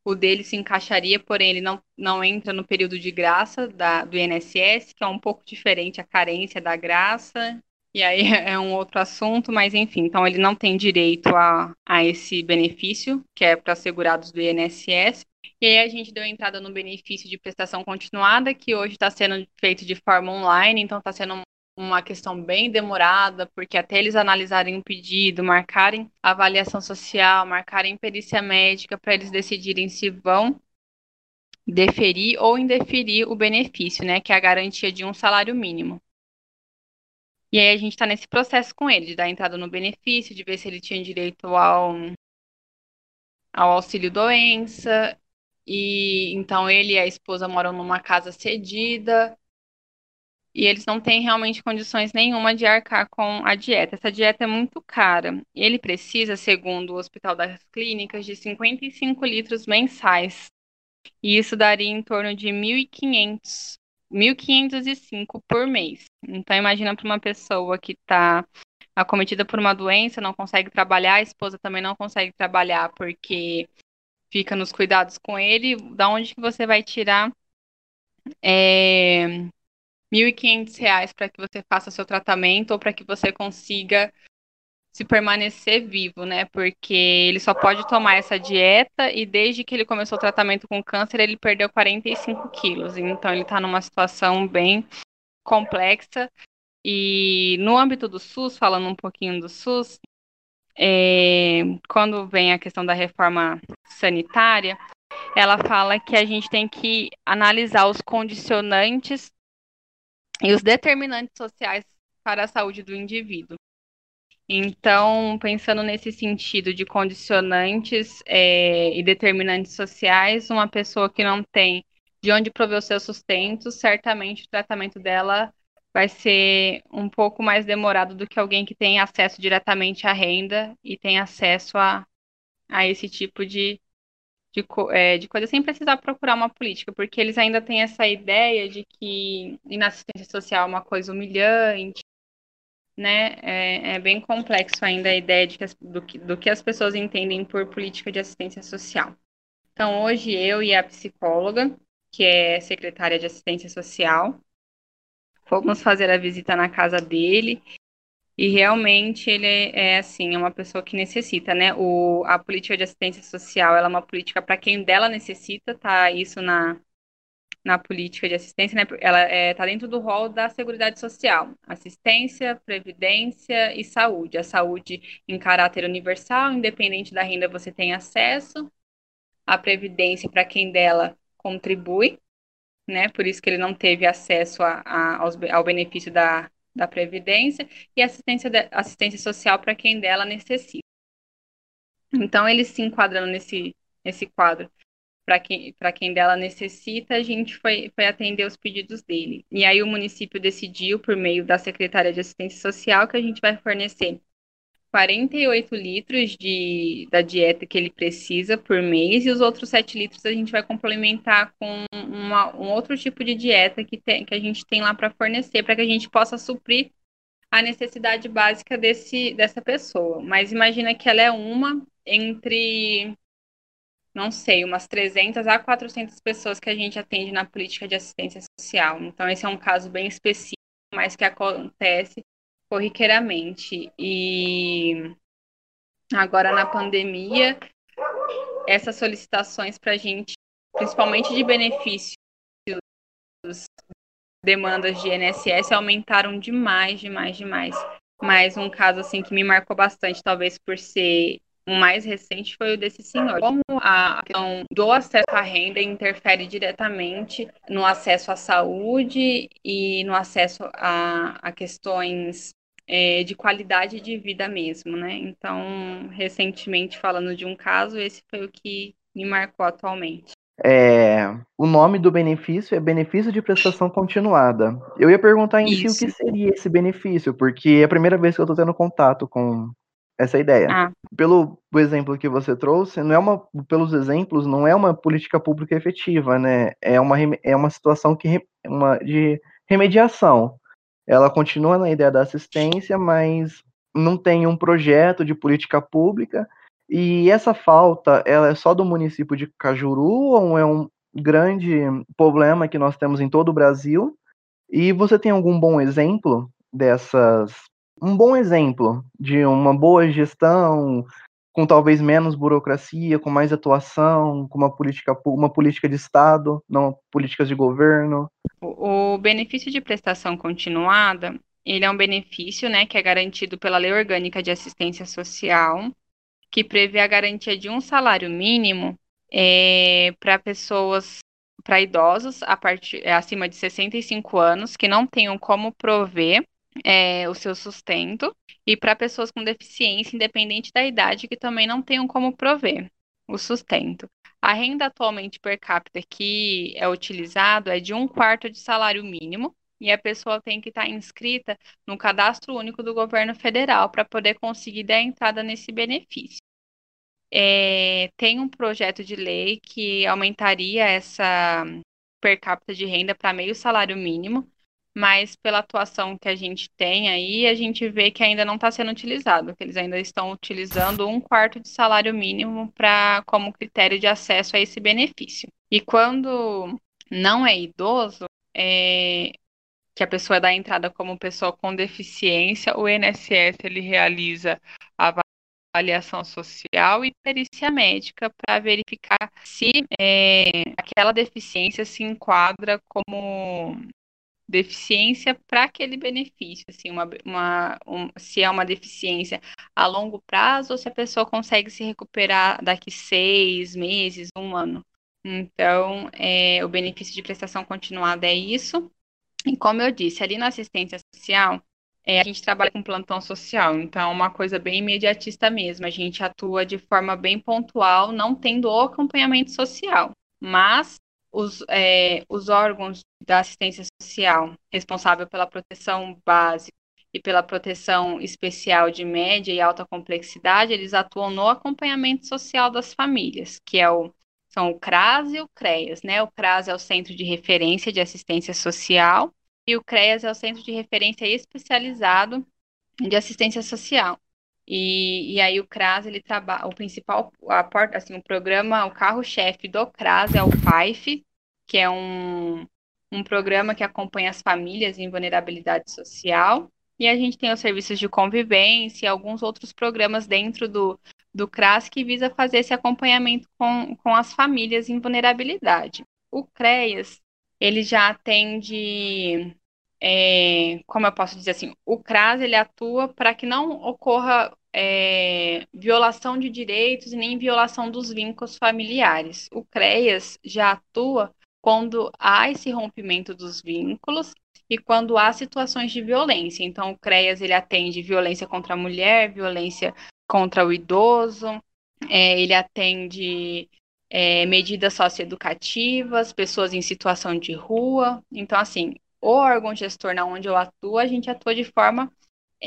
O dele se encaixaria, porém ele não, não entra no período de graça da, do INSS, que é um pouco diferente a carência da graça. E aí [laughs] é um outro assunto, mas enfim, então ele não tem direito a, a esse benefício, que é para segurados do INSS. E aí a gente deu entrada no benefício de prestação continuada, que hoje está sendo feito de forma online, então está sendo uma questão bem demorada, porque até eles analisarem o pedido, marcarem avaliação social, marcarem perícia médica para eles decidirem se vão deferir ou indeferir o benefício, né, que é a garantia de um salário mínimo. E aí a gente está nesse processo com ele, de dar entrada no benefício, de ver se ele tinha direito ao, ao auxílio doença. E então ele e a esposa moram numa casa cedida e eles não têm realmente condições nenhuma de arcar com a dieta. Essa dieta é muito cara. Ele precisa, segundo o Hospital das Clínicas, de 55 litros mensais. E isso daria em torno de 1.500, 1.505 por mês. Então imagina para uma pessoa que está acometida por uma doença, não consegue trabalhar, a esposa também não consegue trabalhar porque fica nos cuidados com ele, da onde que você vai tirar é, 1.500 reais para que você faça seu tratamento ou para que você consiga se permanecer vivo, né? Porque ele só pode tomar essa dieta e desde que ele começou o tratamento com câncer, ele perdeu 45 quilos. Então ele está numa situação bem complexa. E no âmbito do SUS, falando um pouquinho do SUS, é, quando vem a questão da reforma sanitária, ela fala que a gente tem que analisar os condicionantes e os determinantes sociais para a saúde do indivíduo. Então, pensando nesse sentido de condicionantes é, e determinantes sociais, uma pessoa que não tem de onde prover o seu sustento, certamente o tratamento dela vai ser um pouco mais demorado do que alguém que tem acesso diretamente à renda e tem acesso a, a esse tipo de, de, é, de coisa sem precisar procurar uma política, porque eles ainda têm ina assistência social é uma coisa humilhante, né, é, é bem complexo ainda a ideia de que as, do, que, do que as pessoas entendem por política de assistência social. Então, hoje eu e a psicóloga, que é secretária de assistência social, fomos fazer a visita na casa dele e realmente ele é, é assim, é uma pessoa que necessita, né? O, a política de assistência social, ela é uma política para quem dela necessita, tá? Isso na, na política de assistência, né? Ela está é, tá dentro do rol da Seguridade Social, assistência, previdência e saúde. A saúde em caráter universal, independente da renda, você tem acesso. A previdência para quem dela contribui, né? Por isso que ele não teve acesso a, a, aos, ao benefício da da Previdência e assistência, de, assistência social para quem dela necessita. Então, ele se enquadrando nesse, nesse quadro para quem, quem dela necessita, a gente foi, foi atender os pedidos dele. E aí o município decidiu, por meio da Secretaria de Assistência Social, que a gente vai fornecer 48 litros de, da dieta que ele precisa por mês e os outros 7 litros a gente vai complementar com uma, um outro tipo de dieta que, tem, que a gente tem lá para fornecer, para que a gente possa suprir a necessidade básica desse, dessa pessoa. Mas imagina que ela é uma entre, não sei, umas 300 a 400 pessoas que a gente atende na política de assistência social. Então, esse é um caso bem específico, mas que acontece corriqueiramente. E agora na pandemia, essas solicitações para a gente, principalmente de benefícios, demandas de INSS aumentaram demais, demais, demais. Mas um caso assim que me marcou bastante, talvez por ser o mais recente foi o desse senhor. Como a questão do acesso à renda interfere diretamente no acesso à saúde e no acesso a, a questões é, de qualidade de vida mesmo, né? Então, recentemente, falando de um caso, esse foi o que me marcou atualmente. É, o nome do benefício é benefício de prestação continuada. Eu ia perguntar em si o que seria esse benefício, porque é a primeira vez que eu estou tendo contato com essa ideia. Ah. Pelo exemplo que você trouxe, não é uma, pelos exemplos, não é uma política pública efetiva, né? É uma, é uma situação que uma, de remediação ela continua na ideia da assistência, mas não tem um projeto de política pública. E essa falta, ela é só do município de Cajuru ou é um grande problema que nós temos em todo o Brasil? E você tem algum bom exemplo dessas um bom exemplo de uma boa gestão com talvez menos burocracia, com mais atuação, com uma política, uma política de Estado, não políticas de governo. O, benefício de prestação continuada, ele é um benefício, né, que é garantido pela Lei Orgânica de Assistência Social, que prevê a garantia de um salário mínimo é, para pessoas, para idosos a partir, é, acima de 65 anos que não tenham como prover é, o seu sustento, e para pessoas com deficiência, independente da idade, que também não tenham como prover o sustento. A renda atualmente per capita que é utilizado é de um quarto de salário mínimo, e a pessoa tem que estar inscrita no cadastro único do governo federal para poder conseguir dar entrada nesse benefício. É, tem um projeto de lei que aumentaria essa per capita de renda para meio salário mínimo, mas pela atuação que a gente tem aí, a gente vê que ainda não está sendo utilizado, que eles ainda estão utilizando um quarto de salário mínimo para como critério de acesso a esse benefício. E quando não é idoso, é, que a pessoa dá entrada como pessoa com deficiência, o INSS ele realiza a avaliação social e perícia médica para verificar se é, aquela deficiência se enquadra como deficiência para aquele benefício, assim, uma, uma um, se é uma deficiência a longo prazo ou se a pessoa consegue se recuperar daqui seis meses, um ano. Então, é, o benefício de prestação continuada é isso. E como eu disse, ali na assistência social, é, a gente trabalha com plantão social, então é uma coisa bem imediatista mesmo. A gente atua de forma bem pontual, não tendo o acompanhamento social. Mas os, é, os órgãos da assistência social responsável pela proteção básica e pela proteção especial de média e alta complexidade, eles atuam no acompanhamento social das famílias, que é o, são o CRAS e o CREAS, né? O CRAS é o Centro de Referência de Assistência Social e o CREAS é o Centro de Referência especializado de assistência social. E, e aí o CRAS, ele trabalha, o principal, a porta, assim, o programa, o carro-chefe do CRAS é o PAIF, que é um, um programa que acompanha as famílias em vulnerabilidade social. E a gente tem os serviços de convivência e alguns outros programas dentro do, do CRAS que visa fazer esse acompanhamento com, com as famílias em vulnerabilidade. O CREAS, ele já atende, é, como eu posso dizer assim, o CRAS ele atua para que não ocorra é, violação de direitos e nem violação dos vínculos familiares. O CREAS já atua quando há esse rompimento dos vínculos e quando há situações de violência. Então, o CREAS ele atende violência contra a mulher, violência contra o idoso, é, ele atende é, medidas socioeducativas, pessoas em situação de rua. Então, assim, o órgão gestor na onde eu atuo, a gente atua de forma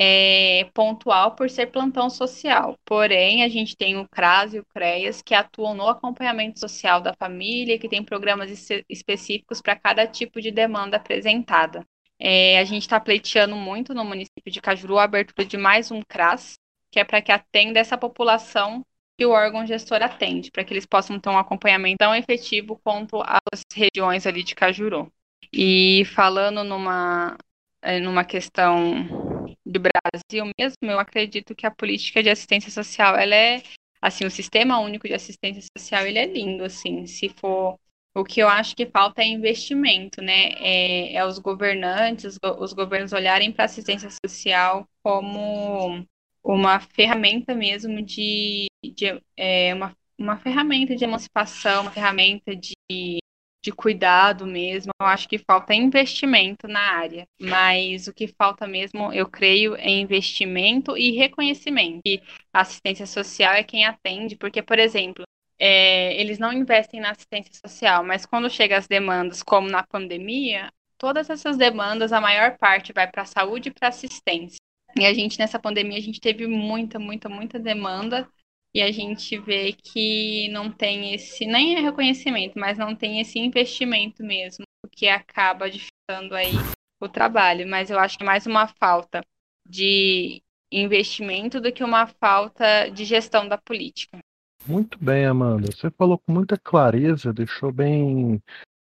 é, pontual por ser plantão social. Porém, a gente tem o CRAS e o CREAS que atuam no acompanhamento social da família, que tem programas específicos para cada tipo de demanda apresentada. É, a gente está pleiteando muito no município de Cajuru a abertura de mais um CRAS, que é para que atenda essa população que o órgão gestor atende, para que eles possam ter um acompanhamento tão efetivo quanto as regiões ali de Cajuru. E falando numa, é, numa questão do Brasil mesmo, eu acredito que a política de assistência social, ela é, assim, o sistema único de assistência social, ele é lindo, assim, se for o que eu acho que falta é investimento, né? É, é os governantes, os, os governos olharem para a assistência social como uma ferramenta mesmo de, de é, uma, uma ferramenta de emancipação, uma ferramenta de, de cuidado mesmo. Eu acho que falta investimento na área, mas o que falta mesmo, eu creio, é investimento e reconhecimento. E assistência social é quem atende, porque, por exemplo, é, eles não investem na assistência social, mas quando chegam as demandas, como na pandemia, todas essas demandas, a maior parte vai para a saúde e para assistência. E a gente, nessa pandemia, a gente teve muita, muita, muita demanda e a gente vê que não tem esse, nem é reconhecimento, mas não tem esse investimento mesmo, o que acaba dificultando aí o trabalho. Mas eu acho que é mais uma falta de investimento do que uma falta de gestão da política. Muito bem, Amanda. Você falou com muita clareza, deixou bem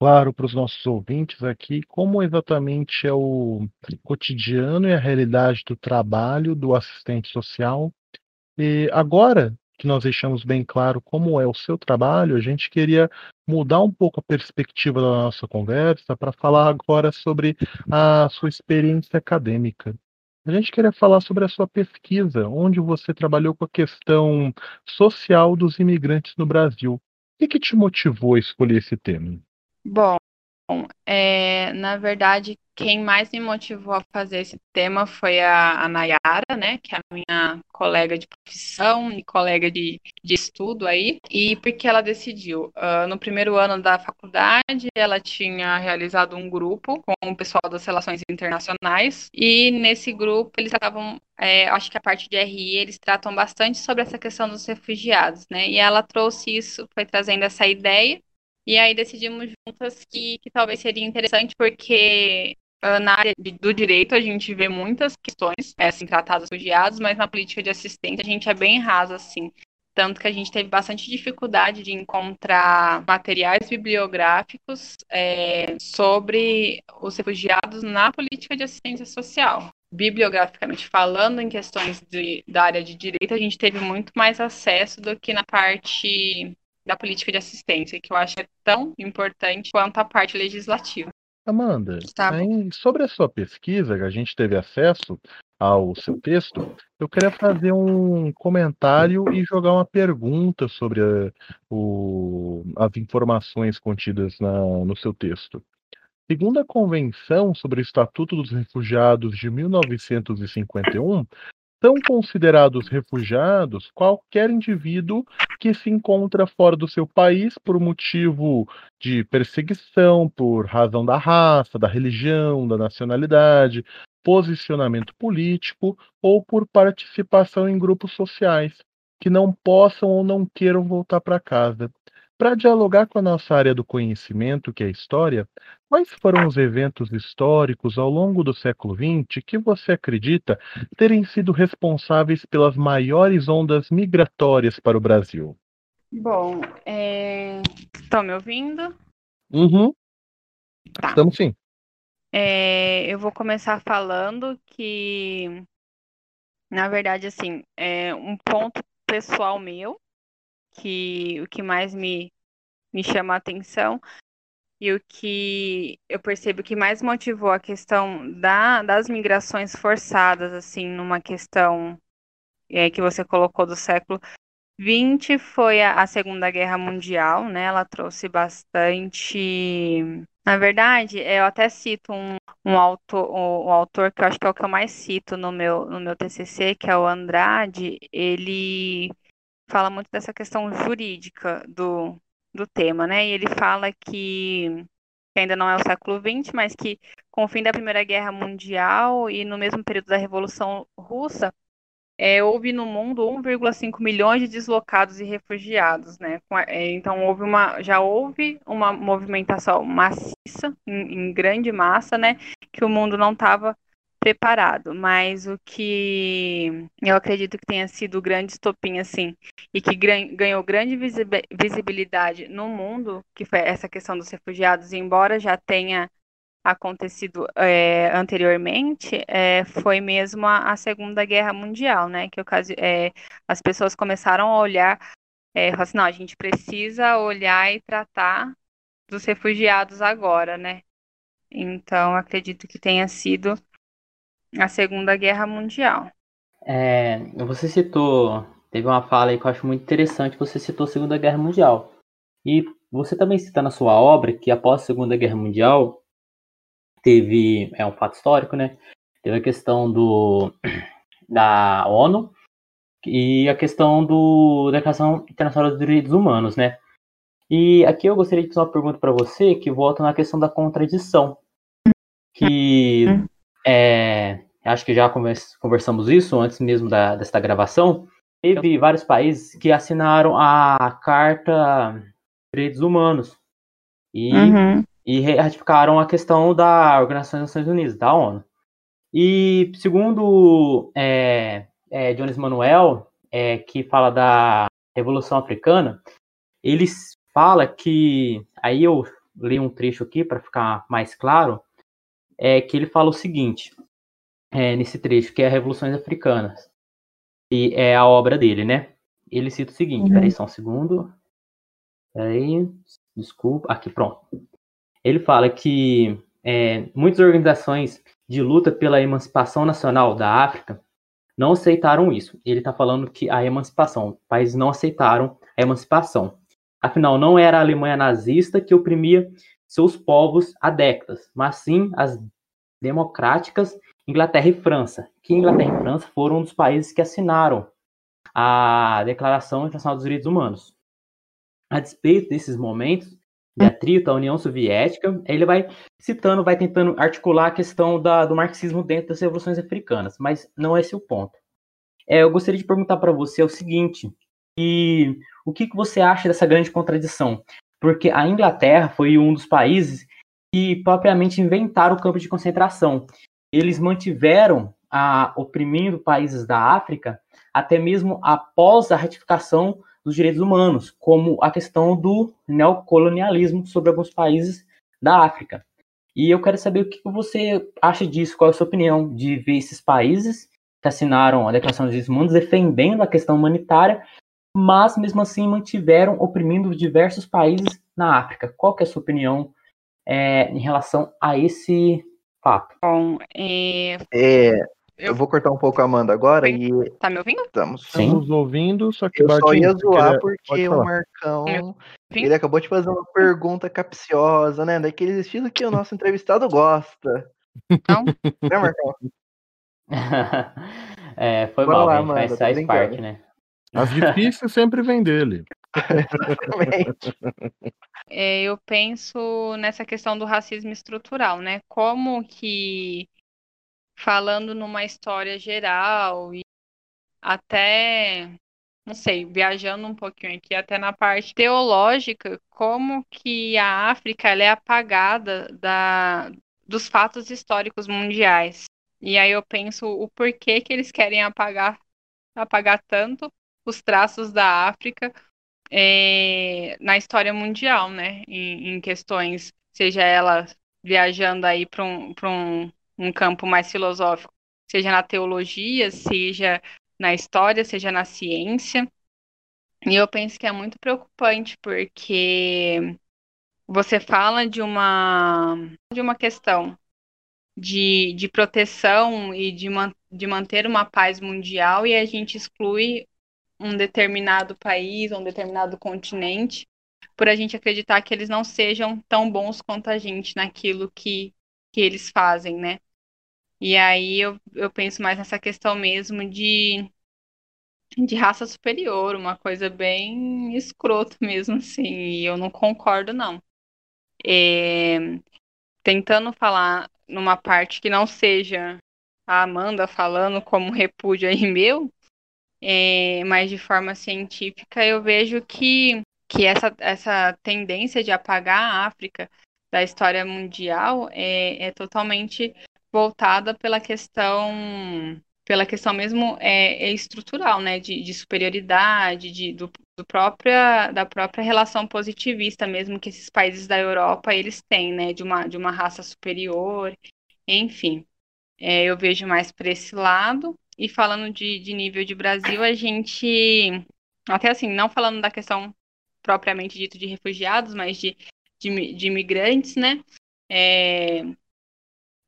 claro para os nossos ouvintes aqui como exatamente é o cotidiano e a realidade do trabalho do assistente social. E agora que nós deixamos bem claro como é o seu trabalho, a gente queria mudar um pouco a perspectiva da nossa conversa para falar agora sobre a sua experiência acadêmica. A gente queria falar sobre a sua pesquisa, onde você trabalhou com a questão social dos imigrantes no Brasil. O que, que te motivou a escolher esse tema? Bom, é, na verdade, quem mais me motivou a fazer esse tema foi a, a Nayara, né, que é a minha colega de profissão e colega de, de estudo aí, e porque ela decidiu. Uh, no primeiro ano da faculdade, ela tinha realizado um grupo com o pessoal das relações internacionais, e nesse grupo eles estavam é, acho que a parte de RI, eles tratam bastante sobre essa questão dos refugiados, né? E ela trouxe isso, foi trazendo essa ideia, e aí decidimos juntas que, que talvez seria interessante, porque na área do direito a gente vê muitas questões é, assim, tratadas refugiados, mas na política de assistência a gente é bem raso, assim. Tanto que a gente teve bastante dificuldade de encontrar materiais bibliográficos é, sobre os refugiados na política de assistência social bibliograficamente falando, em questões de, da área de direito, a gente teve muito mais acesso do que na parte da política de assistência, que eu acho é tão importante quanto a parte legislativa. Amanda, tá. sobre a sua pesquisa, que a gente teve acesso ao seu texto, eu queria fazer um comentário e jogar uma pergunta sobre a, o, as informações contidas na, no seu texto. Segundo a Convenção sobre o Estatuto dos Refugiados de 1951, são considerados refugiados qualquer indivíduo que se encontra fora do seu país por motivo de perseguição, por razão da raça, da religião, da nacionalidade, posicionamento político ou por participação em grupos sociais que não possam ou não queiram voltar para casa. Para dialogar com a nossa área do conhecimento, que é a história, quais foram os eventos históricos ao longo do século XX que você acredita terem sido responsáveis pelas maiores ondas migratórias para o Brasil? Bom, é... estão me ouvindo? Uhum. Tá. Estamos sim. É, eu vou começar falando que, na verdade, assim, é um ponto pessoal meu, que o que mais me, me chama a atenção e o que eu percebo que mais motivou a questão da, das migrações forçadas, assim, numa questão é, que você colocou do século 20 foi a, a Segunda Guerra Mundial, né? Ela trouxe bastante. Na verdade, eu até cito um, um, autor, um autor que eu acho que é o que eu mais cito no meu, no meu TCC, que é o Andrade. Ele fala muito dessa questão jurídica do, do tema, né? E ele fala que que ainda não é o século XX, mas que com o fim da Primeira Guerra Mundial e no mesmo período da Revolução Russa, é, houve no mundo 1,5 milhões de deslocados e refugiados, né? É, então houve uma, já houve uma movimentação maciça, em, em grande massa, né? Que o mundo não estava preparado, mas o que eu acredito que tenha sido o grande estopim, assim, e que ganhou grande visibilidade no mundo, que foi essa questão dos refugiados, embora já tenha acontecido é, anteriormente é, foi mesmo a, a, Segunda Guerra Mundial, né? Que é, as pessoas começaram a olhar, é, assim, não, a gente precisa olhar e tratar dos refugiados agora, né? Então, acredito que tenha sido a Segunda Guerra Mundial. É, você citou, teve uma fala aí que eu acho muito interessante, você citou a Segunda Guerra Mundial. E você também cita na sua obra que após a Segunda Guerra Mundial, teve, é um fato histórico, né? Teve a questão do, [clears throat] da ONU e a questão do Declaração Internacional dos Direitos Humanos, né? E aqui eu gostaria de fazer uma pergunta para você que volta na questão da contradição, que é, acho que já conversamos isso antes mesmo da, desta gravação. Teve vários países que assinaram a Carta dos Direitos Humanos e uhum e ratificaram a questão da Organização das Nações Unidas, da ONU. E segundo é, é, Jones Manuel, é, que fala da Revolução Africana, ele fala que, aí eu li um trecho aqui para ficar mais claro, é que ele fala o seguinte, é, nesse trecho, que é Revoluções Africanas, e é a obra dele, né? Ele cita o seguinte, uhum. peraí só um segundo, peraí, desculpa, aqui pronto. Ele fala que é, muitas organizações de luta pela emancipação nacional da África não aceitaram isso. Ele está falando que a emancipação, países não aceitaram a emancipação. Afinal, não era a Alemanha nazista que oprimia seus povos há décadas, mas sim as democráticas Inglaterra e França, que Inglaterra e França foram um dos países que assinaram a Declaração Internacional dos Direitos Humanos. A despeito desses momentos, de atrito à União Soviética, ele vai citando, vai tentando articular a questão da, do marxismo dentro das revoluções africanas, mas não é esse o ponto. É, eu gostaria de perguntar para você o seguinte, e o que, que você acha dessa grande contradição? Porque a Inglaterra foi um dos países que propriamente inventaram o campo de concentração. Eles mantiveram a oprimindo países da África até mesmo após a ratificação dos direitos humanos, como a questão do neocolonialismo sobre alguns países da África. E eu quero saber o que você acha disso, qual é a sua opinião de ver esses países que assinaram a Declaração dos Direitos Humanos defendendo a questão humanitária, mas mesmo assim mantiveram oprimindo diversos países na África. Qual é a sua opinião é, em relação a esse fato? Bom, é... É, eu vou cortar um pouco a Amanda agora e. Tá me ouvindo? Estamos. Estamos ouvindo, só que Eu só ia zoar porque o Marcão. Ele acabou de fazer uma pergunta capciosa, né? Daquele estilo que o nosso entrevistado gosta. Não? Né, Marcão? [laughs] é, foi Bora mal, lá, Amanda, faz, faz parte, né? As difíceis sempre vem dele. É, eu penso nessa questão do racismo estrutural, né? Como que falando numa história geral e até não sei, viajando um pouquinho aqui, até na parte teológica, como que a África ela é apagada da, dos fatos históricos mundiais. E aí eu penso o porquê que eles querem apagar, apagar tanto os traços da África é, na história mundial, né? Em, em, questões, seja ela viajando aí para um, um, um campo mais filosófico, seja na teologia, seja na história, seja na ciência. E eu penso que é muito preocupante, porque você fala de uma, de uma questão de, de proteção e de, man, de manter uma paz mundial e a gente exclui um determinado país, um determinado continente, por a gente acreditar que eles não sejam tão bons quanto a gente naquilo que, que eles fazem, né? E aí eu, eu penso mais nessa questão mesmo de, de raça superior, uma coisa bem escrota [laughs] mesmo, assim, e eu não concordo, não. É, tentando falar numa parte que não seja a Amanda falando como repúdio aí meu, é, mas de forma científica, eu vejo que, que essa, essa tendência de apagar a África da história mundial é, é totalmente voltada pela questão pela questão mesmo é, é estrutural, né, de, de superioridade, de, do, do, própria, da própria relação positivista mesmo que esses países da Europa eles têm, né, de uma, de uma raça superior, enfim. É, eu vejo mais para esse lado. E falando de, de nível de Brasil, a gente, até assim, não falando da questão propriamente dito de refugiados, mas de, de, de imigrantes, né? É,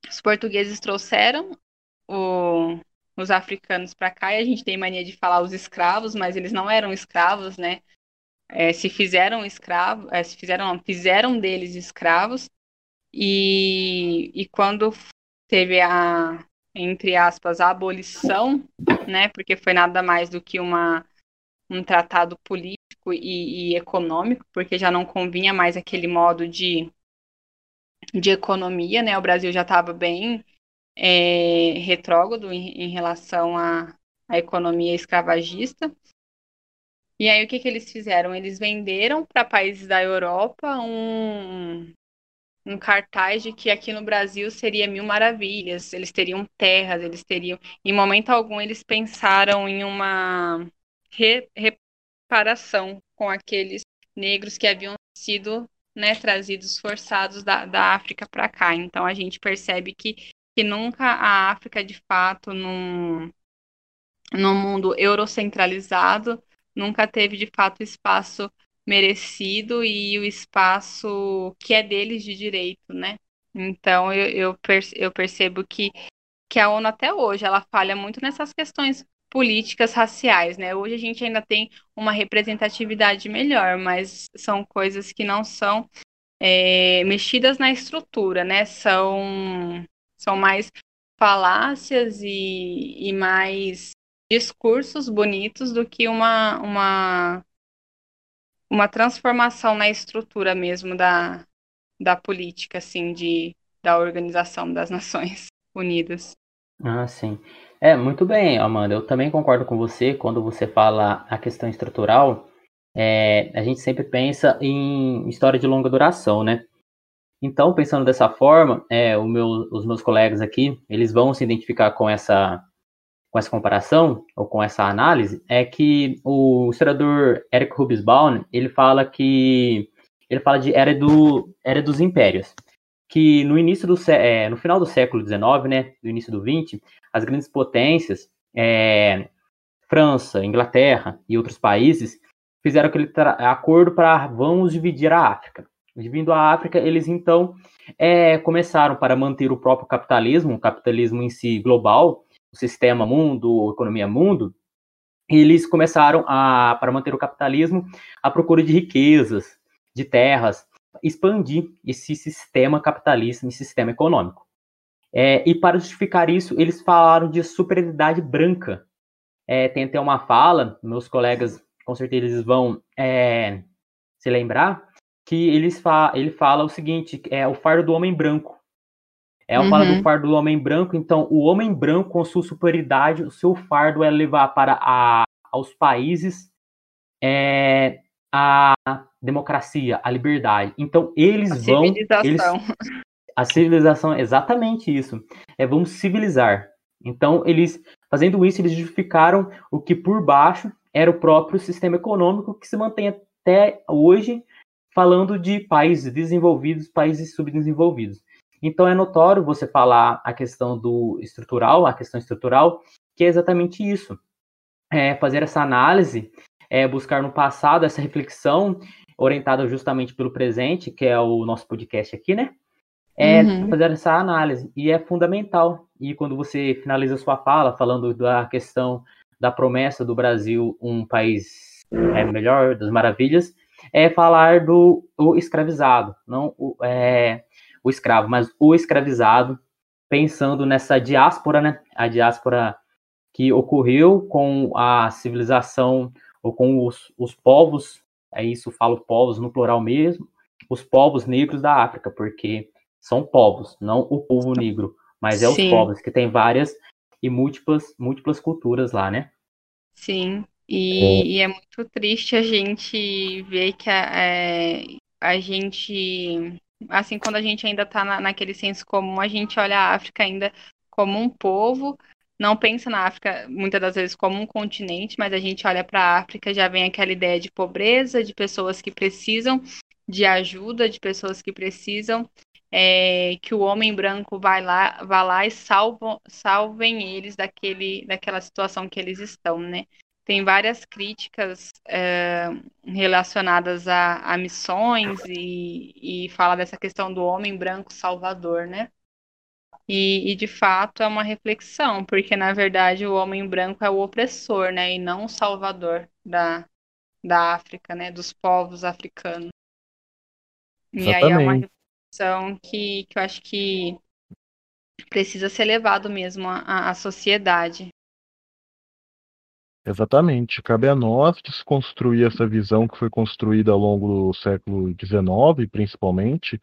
os portugueses trouxeram o, os africanos para cá e a gente tem mania de falar os escravos, mas eles não eram escravos, né? É, se fizeram escravos, é, se fizeram, não, fizeram deles escravos e, e quando teve a, entre aspas, a abolição, né? Porque foi nada mais do que uma, um tratado político e, e econômico, porque já não convinha mais aquele modo de, de economia, né? O Brasil já estava bem é, retrógrado em, em relação à, à economia escravagista. E aí o que, que eles fizeram? Eles venderam para países da Europa um, um cartaz de que aqui no Brasil seria mil maravilhas, eles teriam terras, eles teriam. Em momento algum eles pensaram em uma re, reparação com aqueles negros que haviam sido né, trazidos forçados da, da África para cá. Então a gente percebe que que nunca a África, de fato, num, num mundo eurocentralizado, nunca teve, de fato, espaço merecido e o espaço que é deles de direito, né? Então, eu, eu, percebo que, que a ONU até hoje, ela falha muito nessas questões políticas raciais, né? Hoje a gente ainda tem uma representatividade melhor, mas são coisas que não são é, mexidas na estrutura, né? São são mais falácias e, e mais discursos bonitos do que uma, uma, uma transformação na estrutura mesmo da, da política, assim, de, da Organização das [laughs] Nações Unidas. Ah, sim. É, muito bem, Amanda. Eu também concordo com você quando você fala a questão estrutural. É, a gente sempre pensa em história de longa duração, né? Então, pensando dessa forma, é, meu, os meus colegas aqui, eles vão se identificar com essa, com essa comparação, ou com essa análise, é que o historiador Eric Hobsbawm, ele fala que, ele fala de era, do, era dos impérios, que no início do, é, no final do século XIX, né, do início do XX, as grandes potências, é, França, Inglaterra e outros países, fizeram aquele acordo para vamos dividir a África. Vindo à África, eles então é, começaram para manter o próprio capitalismo, o capitalismo em si global, sistema mundo, a economia mundo, eles começaram a, para manter o capitalismo, a procura de riquezas, de terras, expandir esse sistema capitalista, esse sistema econômico. É, e para justificar isso, eles falaram de superioridade branca. É, tem até uma fala, meus colegas com certeza eles vão é, se lembrar, que eles fa ele fala o seguinte, é o fardo do homem branco. É uhum. fala do fardo do homem branco, então o homem branco com sua superioridade, o seu fardo é levar para a, aos países é, a democracia, a liberdade. Então eles A vão, eles, civilização. a civilização é exatamente isso. É vamos civilizar. Então eles fazendo isso eles justificaram o que por baixo era o próprio sistema econômico que se mantém até hoje falando de países desenvolvidos, países subdesenvolvidos. Então é notório você falar a questão do estrutural, a questão estrutural, que é exatamente isso. É fazer essa análise, é buscar no passado essa reflexão orientada justamente pelo presente, que é o nosso podcast aqui, né? É Uhum. fazer essa análise e é fundamental. E quando você finaliza sua fala falando da questão da promessa do Brasil um país é, melhor, das maravilhas, é falar do o escravizado, não o, é, o escravo, mas o escravizado, pensando nessa diáspora, né? A diáspora que ocorreu com a civilização ou com os, os povos, é isso, falo povos no plural mesmo, os povos negros da África, porque são povos, não o povo negro, mas é os Sim. povos que tem várias e múltiplas, múltiplas culturas lá, né? Sim, e, e é muito triste a gente ver que a, é, a gente, assim, quando a gente ainda está na, naquele senso comum, a gente olha a África ainda como um povo, não pensa na África muitas das vezes como um continente, mas a gente olha para a África já vem aquela ideia de pobreza, de pessoas que precisam de ajuda, de pessoas que precisam é, que o homem branco vai lá, vá lá e salvam, salvem eles daquele, daquela situação que eles estão, né? Tem várias críticas é, relacionadas a, a missões e, e fala dessa questão do homem branco salvador, né? E, e, de fato é uma reflexão, porque na verdade o homem branco é o opressor, né? E não o salvador da, da África, né? Dos povos africanos. E aí é uma reflexão que, que eu acho que precisa ser levado mesmo à, à sociedade. Exatamente. Cabe a nós desconstruir essa visão que foi construída ao longo do século XIX, principalmente,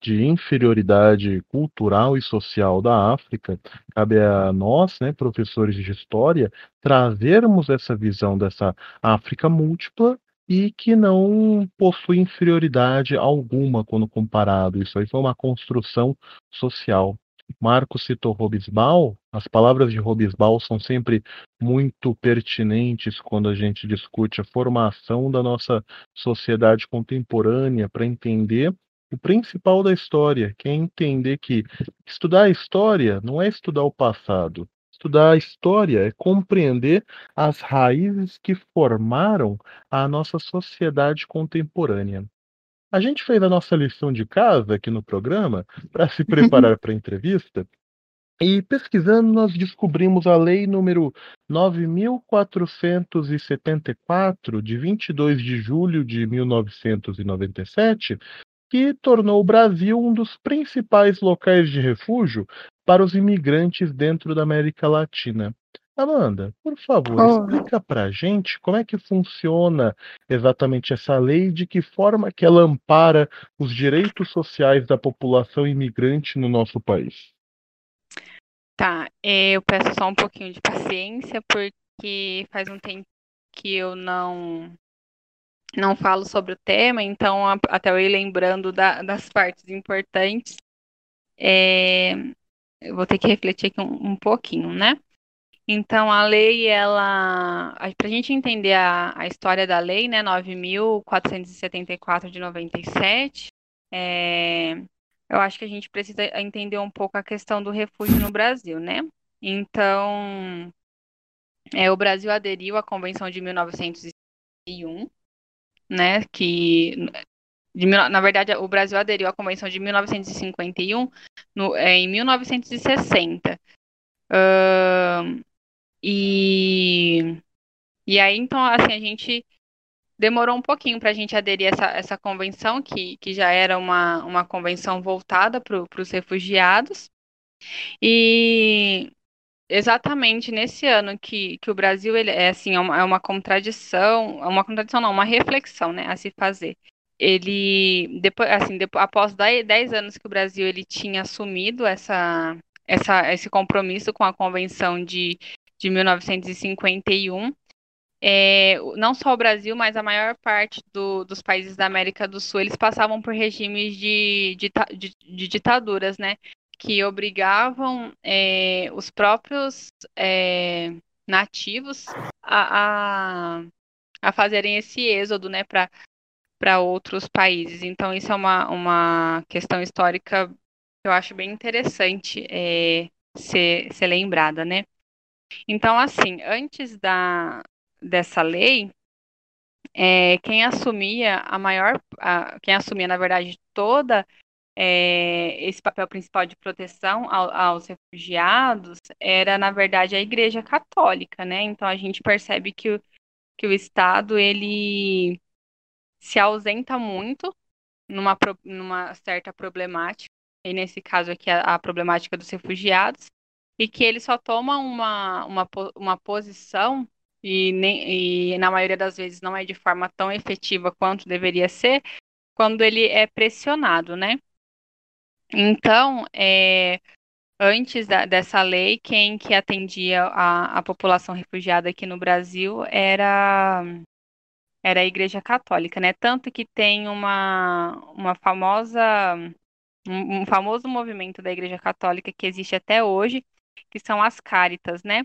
de inferioridade cultural e social da África. Cabe a nós, né, professores de história, trazermos essa visão dessa África múltipla e que não possui inferioridade alguma quando comparado. Isso aí foi uma construção social. Marco citou Robesbal, as palavras de Robesbal são sempre muito pertinentes quando a gente discute a formação da nossa sociedade contemporânea para entender o principal da história, que é entender que estudar a história não é estudar o passado. Estudar a história é compreender as raízes que formaram a nossa sociedade contemporânea. A gente fez a nossa lição de casa aqui no programa para se [laughs] preparar para a entrevista. E pesquisando, nós descobrimos a lei número 9474, de 22 de julho de 1997, que tornou o Brasil um dos principais locais de refúgio para os imigrantes dentro da América Latina. Amanda, por favor, Oh. explica pra gente como é que funciona exatamente essa lei, de que forma que ela ampara os direitos sociais da população imigrante no nosso país. Tá, é, eu peço só um pouquinho de paciência, porque faz um tempo que eu não não falo sobre o tema, então até eu ir lembrando da- das partes importantes, é, eu vou ter que refletir aqui um, um pouquinho, né? Então, a lei, ela, para a gente entender a, a história da lei, né, 9.474 de 97, é, eu acho que a gente precisa entender um pouco a questão do refúgio no Brasil, né? Então, é, o Brasil aderiu à Convenção de 1901, né, que de, na verdade, o Brasil aderiu à Convenção de 1951 no, é, em 1960. Ahn, e, e aí, então, assim, a gente demorou um pouquinho para a gente aderir a essa, essa convenção, que, que já era uma, uma convenção voltada para os refugiados. E exatamente nesse ano que, que o Brasil ele é assim, é uma, é uma contradição, é uma contradição não, uma reflexão, né, a se fazer. Ele depois, assim, depois, após 10 anos que o Brasil ele tinha assumido essa, essa, esse compromisso com a Convenção de, de 1951, é, não só o Brasil, mas a maior parte do, dos países da América do Sul, eles passavam por regimes de, de, de, de ditaduras, né? Que obrigavam é, os próprios é, nativos a, a, a, fazerem esse êxodo, né? Para outros países. Então, isso é uma, uma questão histórica que eu acho bem interessante é, ser, ser lembrada, né? Então, assim, antes da, dessa lei, é, quem assumia a maior, a, quem assumia, na verdade, toda é, esse papel principal de proteção ao, aos refugiados era, na verdade, a Igreja Católica, né? Então a gente percebe que o, que o Estado ele se ausenta muito numa, numa certa problemática, e nesse caso aqui a, a problemática dos refugiados, e que ele só toma uma, uma, uma posição e, nem, e na maioria das vezes não é de forma tão efetiva quanto deveria ser, quando ele é pressionado, né? Então, é, antes da, dessa lei, quem que atendia a, a população refugiada aqui no Brasil era era a Igreja Católica, né? Tanto que tem uma, uma famosa um, um famoso movimento da Igreja Católica que existe até hoje, que são as Cáritas, né?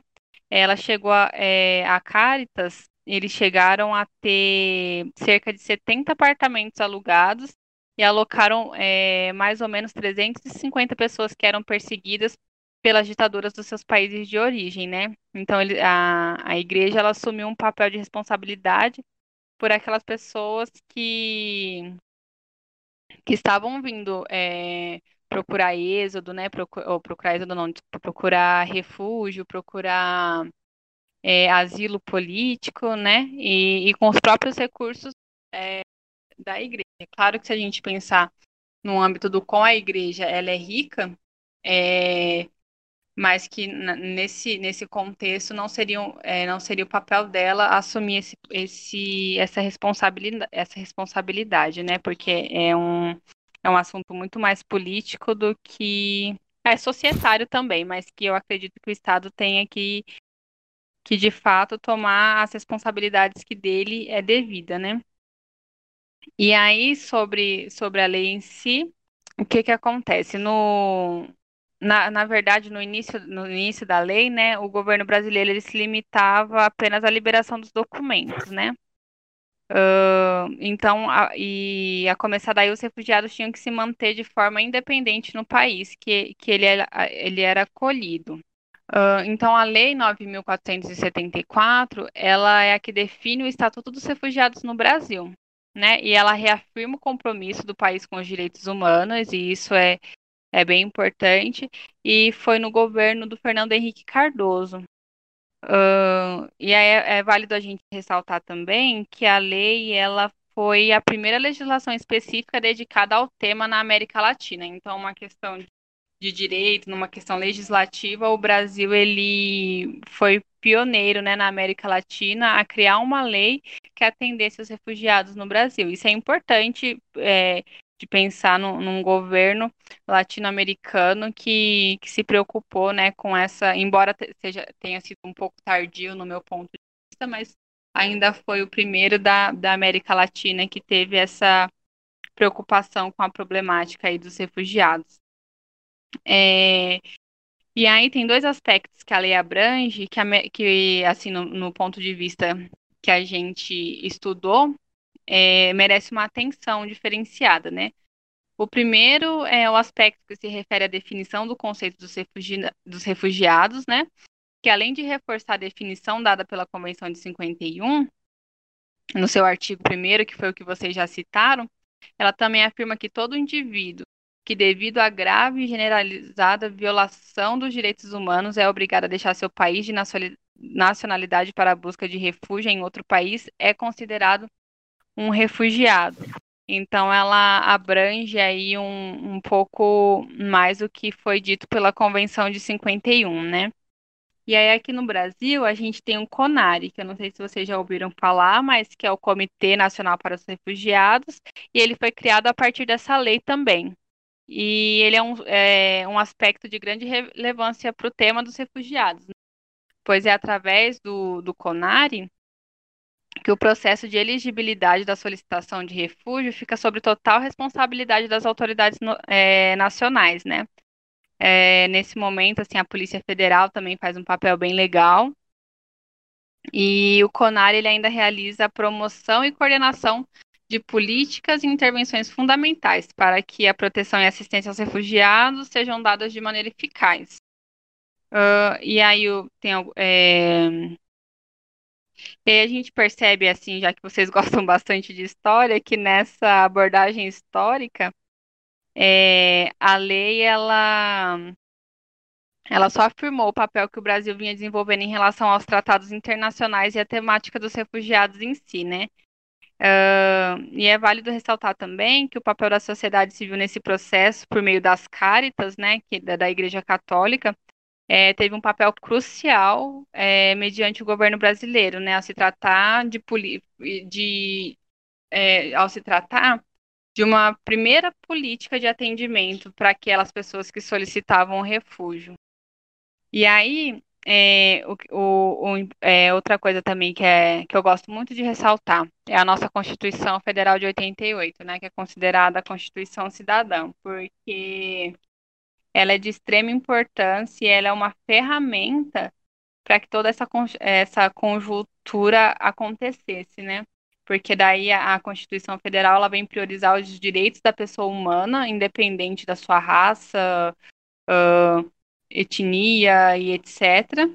Ela chegou a, é, a Caritas, eles chegaram a ter cerca de 70 apartamentos alugados e alocaram é, mais ou menos 350 pessoas que eram perseguidas pelas ditaduras dos seus países de origem, né? Então ele, a, a igreja ela assumiu um papel de responsabilidade por aquelas pessoas que que estavam vindo é, procurar êxodo, né? Procurar, ou procurar êxodo não, procurar refúgio, procurar é, asilo político, né? E, e, com os próprios recursos é, da igreja. Claro que se a gente pensar no âmbito do com a igreja ela é rica, é, mas que nesse, nesse contexto não seria, é, não seria o papel dela assumir esse, esse, essa, responsabilidade, essa responsabilidade, né? Porque é um, é um assunto muito mais político do que. É societário também, mas que eu acredito que o Estado tenha que, que de fato tomar as responsabilidades que dele é devida, né? E aí, sobre, sobre a lei em si, o que que acontece? No, na, na verdade, no início, no início da lei, né, o governo brasileiro ele se limitava apenas à liberação dos documentos, né? Uh, então, a, e a começar daí, os refugiados tinham que se manter de forma independente no país que, que ele, era, ele era acolhido. Uh, então, a Lei 9.474, ela é a que define o Estatuto dos Refugiados no Brasil, né? E ela reafirma o compromisso do país com os direitos humanos, e isso é, é bem importante, e foi no governo do Fernando Henrique Cardoso. Uh, e aí é, é, válido a gente ressaltar também que a lei ela foi a primeira legislação específica dedicada ao tema na América Latina. Então, uma questão de direito, numa questão legislativa, o Brasil ele foi pioneiro né, na América Latina a criar uma lei que atendesse os refugiados no Brasil. Isso é importante é, de pensar no, num governo latino-americano que, que se preocupou né, com essa, embora seja, tenha sido um pouco tardio no meu ponto de vista, mas ainda foi o primeiro da, da América Latina que teve essa preocupação com a problemática aí dos refugiados. É, e aí tem dois aspectos que a lei abrange, que, que assim, no, no ponto de vista que a gente estudou, é, merece uma atenção diferenciada, né? O primeiro é o aspecto que se refere à definição do conceito dos, refugi dos refugiados, né? Que além de reforçar a definição dada pela Convenção de 51, no seu artigo 1 que foi o que vocês já citaram, ela também afirma que todo indivíduo que, devido à grave e generalizada violação dos direitos humanos, é obrigado a deixar seu país de nacionalidade para a busca de refúgio em outro país, é considerado um refugiado. Então, ela abrange aí um, um pouco mais o que foi dito pela Convenção de 51, né? E aí, aqui no Brasil, a gente tem o CONARE, que eu não sei se vocês já ouviram falar, mas que é o Comitê Nacional para os Refugiados, e ele foi criado a partir dessa lei também. E ele é um, é, um aspecto de grande relevância para o tema dos refugiados, né? pois é através do, do CONARE que o processo de elegibilidade da solicitação de refúgio fica sob total responsabilidade das autoridades no, é, nacionais, né? É, nesse momento, assim, a Polícia Federal também faz um papel bem legal. E o CONAR ele ainda realiza a promoção e coordenação de políticas e intervenções fundamentais para que a proteção e assistência aos refugiados sejam dadas de maneira eficaz. Uh, e aí tem é, e a gente percebe, assim, já que vocês [laughs] gostam bastante de história, que nessa abordagem histórica, é, a lei, ela, ela só afirmou o papel que o Brasil vinha desenvolvendo em relação aos tratados internacionais e a temática dos refugiados em si, né? Uh, e é válido ressaltar também que o papel da sociedade civil nesse processo, por meio das Cáritas, né, que, da, da Igreja Católica, é, teve um papel crucial é, mediante o governo brasileiro, né, ao se tratar de, de é, ao se tratar de uma primeira política de atendimento para aquelas pessoas que solicitavam refúgio. E aí, é, o, o, é, outra coisa também que, é, que eu gosto muito de ressaltar é a nossa Constituição Federal de 88, né, que é considerada a Constituição Cidadã, porque ela é de extrema importância e ela é uma ferramenta para que toda essa, essa conjuntura acontecesse, né? Porque daí a, Constituição Federal ela vem priorizar os direitos da pessoa humana, independente da sua raça, uh, etnia e etc.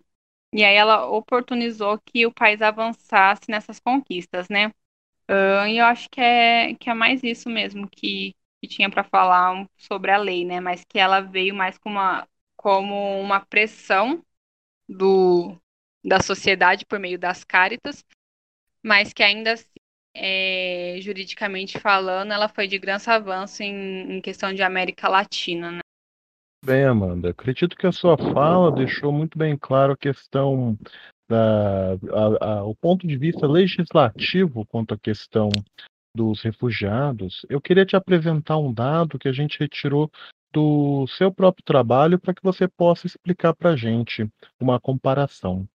E aí ela oportunizou que o país avançasse nessas conquistas, né? Uh, e eu acho que é, que é mais isso mesmo que, que tinha para falar sobre a lei, né? Mas que ela veio mais como uma, como uma pressão do, da sociedade por meio das cáritas, mas que ainda assim, é, juridicamente falando, ela foi de grande avanço em, em questão de América Latina, né? Bem, Amanda, acredito que a sua fala deixou muito bem claro a questão da, a, a, o ponto de vista legislativo quanto à questão dos refugiados, eu queria te apresentar um dado que a gente retirou do seu próprio trabalho para que você possa explicar para a gente uma comparação.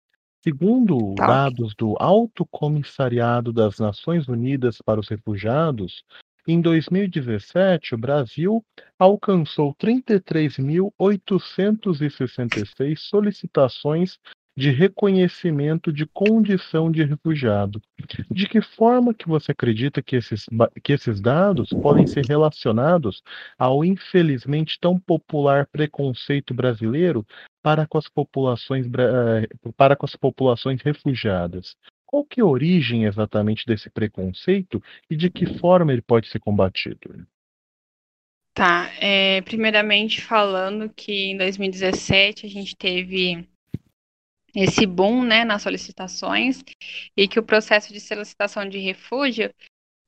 Segundo tá. dados do Alto Comissariado das Nações Unidas para os Refugiados, em 2017 o Brasil alcançou 33.866 solicitações de reconhecimento de condição de refugiado. De que forma que você acredita que esses, que esses dados podem ser relacionados ao infelizmente tão popular preconceito brasileiro para com as populações, eh, para com as populações refugiadas? Qual que é a origem exatamente desse preconceito e de que forma ele pode ser combatido? Tá, é, primeiramente falando que em 2017 a gente teve esse boom né, nas solicitações e que o processo de solicitação de refúgio,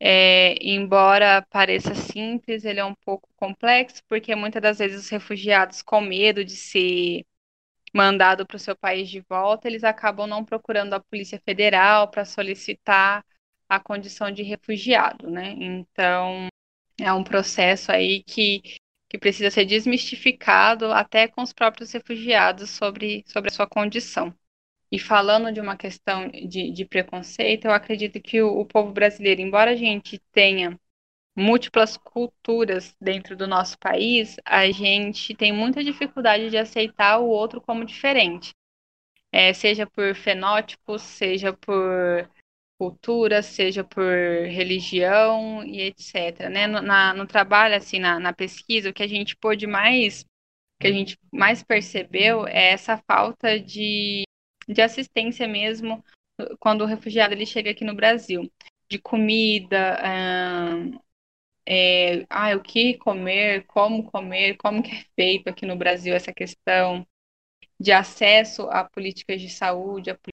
é, embora pareça simples, ele é um pouco complexo, porque muitas das vezes os refugiados, com medo de ser mandado para o seu país de volta, eles acabam não procurando a Polícia Federal para solicitar a condição de refugiado, né? Então, é um processo aí que que precisa ser desmistificado até com os próprios refugiados sobre, sobre a sua condição. E falando de uma questão de, de preconceito, eu acredito que o, o povo brasileiro, embora a gente tenha múltiplas culturas dentro do nosso país, a gente tem muita dificuldade de aceitar o outro como diferente. É, seja por fenótipos, seja por cultura, seja por religião e etc. Né? No, na, no trabalho, assim, na, na pesquisa, o que a gente pôde mais, que a gente mais percebeu é essa falta de, de assistência mesmo quando o refugiado ele chega aqui no Brasil, de comida, é, ah, o que comer, como comer, como que é feito aqui no Brasil essa questão de acesso a políticas de saúde, a políticas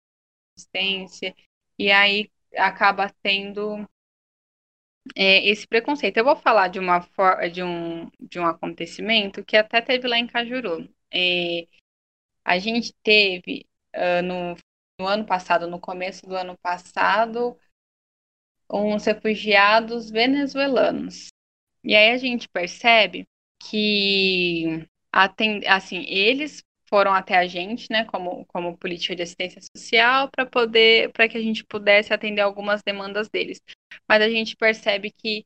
de assistência, e aí acaba tendo é, esse preconceito. Eu vou falar de uma de um de um acontecimento que até teve lá em Cajuru. É, a gente teve uh, no, no ano passado, no começo do ano passado, uns refugiados venezuelanos. E aí a gente percebe que assim, eles foram até a gente, né, como, como política de assistência social, para poder, para que a gente pudesse atender algumas demandas deles. Mas a gente percebe que,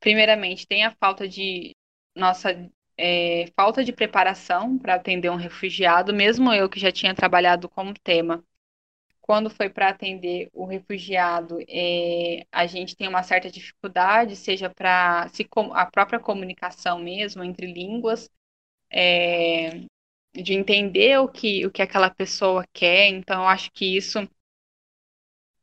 primeiramente, tem a falta de nossa é, falta de preparação para atender um refugiado, mesmo eu que já tinha trabalhado como tema. Quando foi para atender o refugiado, é, a gente tem uma certa dificuldade, seja para a própria comunicação mesmo entre línguas, é, de entender o que, o que aquela pessoa quer. Então, acho que isso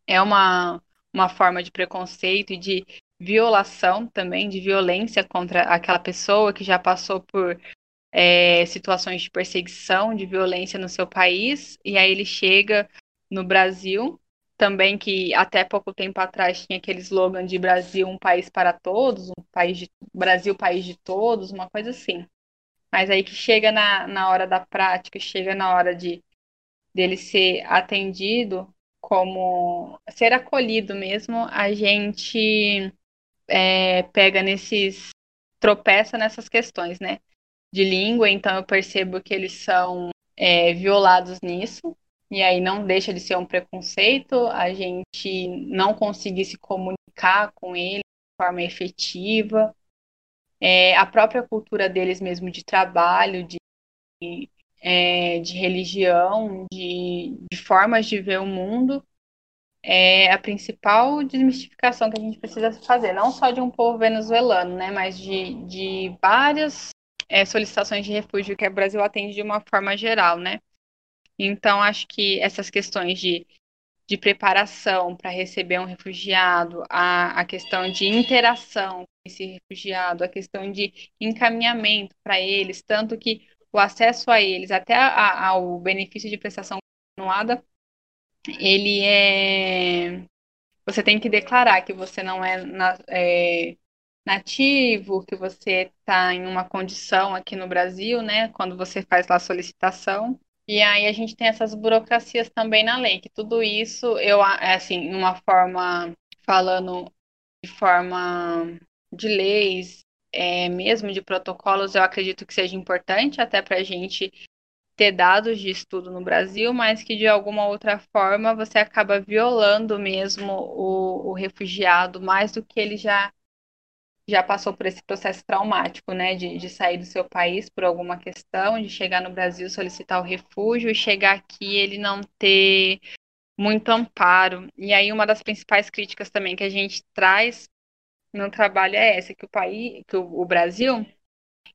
é uma, uma forma de preconceito e de violação também, de violência contra aquela pessoa que já passou por é, situações de perseguição, de violência no seu país, e aí ele chega no Brasil, também que até pouco tempo atrás tinha aquele slogan de Brasil um país para todos, um país de Brasil país de todos, uma coisa assim. Mas aí que chega na, na hora da prática, chega na hora de dele ser atendido como ser acolhido mesmo, a gente é, pega nesses tropeça nessas questões, né? De língua, então eu percebo que eles são é, violados nisso, e aí não deixa de ser um preconceito a gente não conseguir se comunicar com ele de forma efetiva, é, a própria cultura deles mesmo de trabalho, de, é, de religião, de, de, formas de ver o mundo, é a principal desmistificação que a gente precisa fazer, não só de um povo venezuelano, né, mas de, de várias é, solicitações de refúgio que o Brasil atende de uma forma geral, né. Então, acho que essas questões de de preparação para receber um refugiado, a, a questão de interação com esse refugiado, a questão de encaminhamento para eles, tanto que o acesso a eles, até a, ao benefício de prestação continuada, ele é. Você tem que declarar que você não é, na, é nativo, que você está em uma condição aqui no Brasil, né? Quando você faz lá a solicitação. E aí a gente tem essas burocracias também na lei, que tudo isso, eu, assim, uma forma, falando de forma de leis, é, mesmo de protocolos, eu acredito que seja importante até para a gente ter dados de estudo no Brasil, mas que de alguma outra forma você acaba violando mesmo o, o refugiado mais do que ele já já passou por esse processo traumático, né, de, de sair do seu país por alguma questão, de chegar no Brasil, solicitar o refúgio e chegar aqui ele não ter muito amparo. E aí uma das principais críticas também que a gente traz no trabalho é essa, que o país, que o, o Brasil,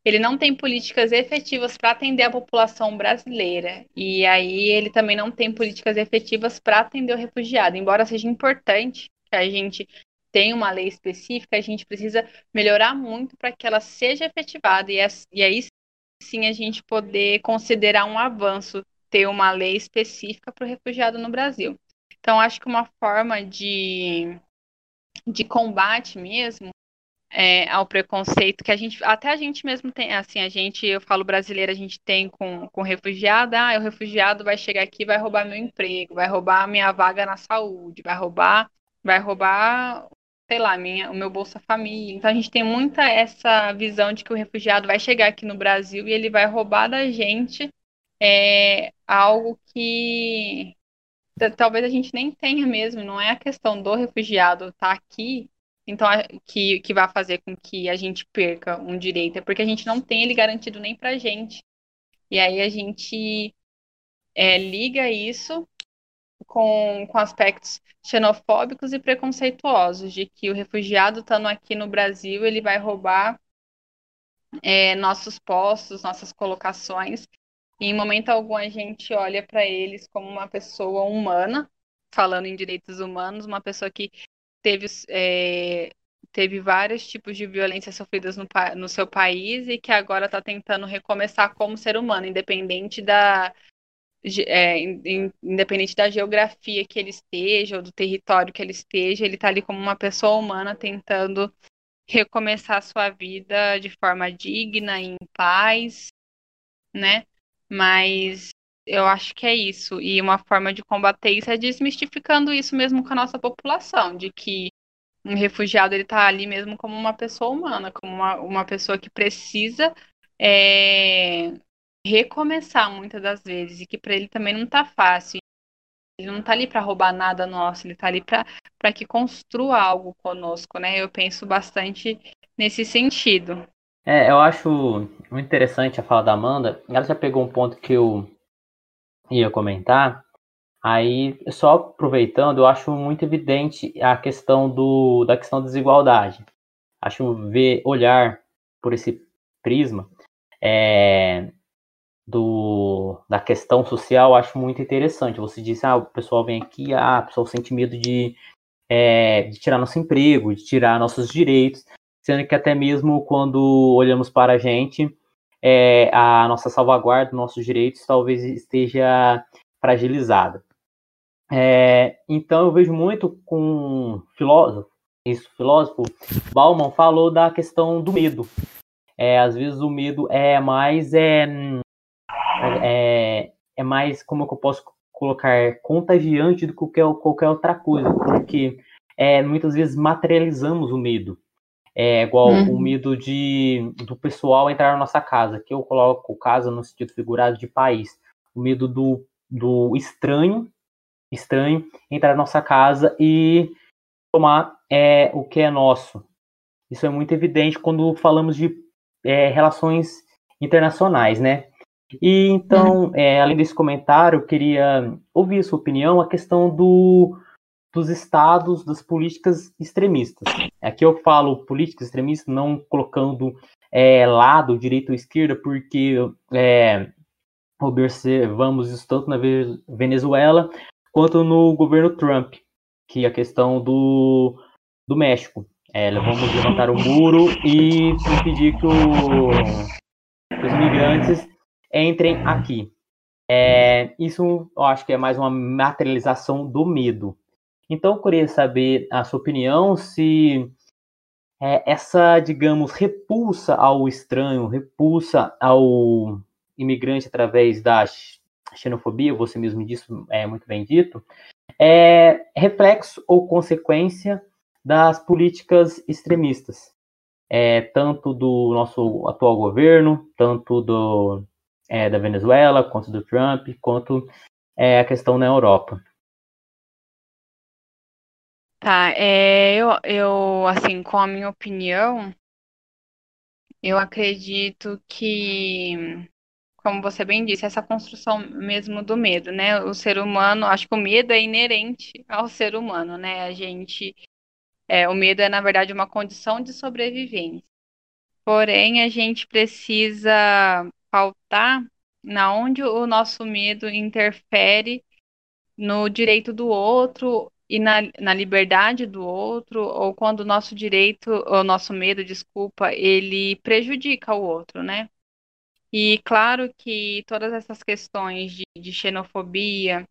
ele não tem políticas efetivas para atender a população brasileira. E aí ele também não tem políticas efetivas para atender o refugiado, embora seja importante que a gente tem uma lei específica, a gente precisa melhorar muito para que ela seja efetivada e, e aí sim a gente poder considerar um avanço ter uma lei específica para o refugiado no Brasil. Então, acho que uma forma de, de combate mesmo é, ao preconceito que a gente, até a gente mesmo tem, assim, a gente, eu falo brasileira, a gente tem com, com refugiado, ah, o refugiado vai chegar aqui vai roubar meu emprego, vai roubar minha vaga na saúde, vai roubar, vai roubar sei lá, minha, o meu Bolsa Família. Então a gente tem muita essa visão de que o refugiado vai chegar aqui no Brasil e ele vai roubar da gente é, algo que talvez a gente nem tenha mesmo, não é a questão do refugiado estar tá aqui, então que, que vai fazer com que a gente perca um direito, é porque a gente não tem ele garantido nem pra gente. E aí a gente é, liga isso com, com aspectos xenofóbicos e preconceituosos, de que o refugiado estando aqui no Brasil, ele vai roubar é, nossos postos, nossas colocações, e em momento algum a gente olha para eles como uma pessoa humana, falando em direitos humanos, uma pessoa que teve, é, teve vários tipos de violência sofridas no, no seu país e que agora está tentando recomeçar como ser humano, independente da, é, independente da geografia que ele esteja ou do território que ele esteja, ele está ali como uma pessoa humana tentando recomeçar a sua vida de forma digna, em paz, né? Mas eu acho que é isso. E uma forma de combater isso é desmistificando isso mesmo com a nossa população, de que um refugiado ele está ali mesmo como uma pessoa humana, como uma, uma pessoa que precisa é, recomeçar muitas das vezes e que para ele também não tá fácil. Ele não tá ali para roubar nada nosso, ele tá ali para que construa algo conosco, né? Eu penso bastante nesse sentido. É, eu acho muito interessante a fala da Amanda. Ela já pegou um ponto que eu ia comentar. Aí, só aproveitando, eu acho muito evidente a questão do, da questão da desigualdade. Acho ver, olhar por esse prisma é, do, da questão social, acho muito interessante. Você disse, ah, o pessoal vem aqui, ah, o pessoal sente medo de, é, de tirar nosso emprego, de tirar nossos direitos, sendo que até mesmo quando olhamos para a gente, é, a nossa salvaguarda, nossos direitos talvez esteja fragilizada. É, então eu vejo muito com filósofo, isso, filósofo, Bauman falou da questão do medo. É, às vezes o medo é mais é, é, é mais, como é eu posso colocar, contagiante do que qualquer, qualquer outra coisa, porque é, muitas vezes materializamos o medo. É igual uhum. o medo de, do pessoal entrar na nossa casa, que eu coloco casa no sentido figurado de país. O medo do, do estranho, estranho entrar na nossa casa e tomar é, o que é nosso. Isso é muito evidente quando falamos de é, relações internacionais, né? E então, uhum. é, além desse comentário, eu queria ouvir a sua opinião a questão do, dos estados das políticas extremistas. Aqui eu falo políticas extremistas, não colocando é, lado, direita ou esquerda, porque é, observamos isso tanto na Venezuela quanto no governo Trump, que é a questão do, do México. É, vamos levantar o muro e impedir que, o, que os migrantes entrem aqui. É, isso eu acho que é mais uma materialização do medo. Então eu queria saber a sua opinião se é, essa, digamos, repulsa ao estranho, repulsa ao imigrante através da xenofobia, você mesmo disse, é muito bem dito, é reflexo ou consequência das políticas extremistas, é, tanto do nosso atual governo, tanto do, é, da Venezuela, quanto do Trump, quanto é, a questão na Europa. Tá, é, eu, eu, assim, com a minha opinião, eu acredito que, como você bem disse, essa construção mesmo do medo, né? O ser humano, acho que o medo é inerente ao ser humano, né? A gente é, o medo é, na verdade, uma condição de sobrevivência. Porém, a gente precisa pautar na onde o nosso medo interfere no direito do outro e na, na liberdade do outro, ou quando o nosso direito, o nosso medo, desculpa, ele prejudica o outro, né? E claro que todas essas questões de, de xenofobia,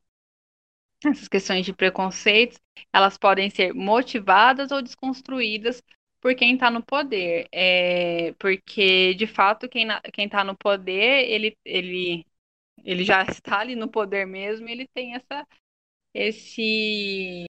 essas questões de preconceitos, elas podem ser motivadas ou desconstruídas por quem está no poder. É, porque, de fato, quem está no poder, ele, ele, ele já está ali no poder mesmo, ele tem essa, esse,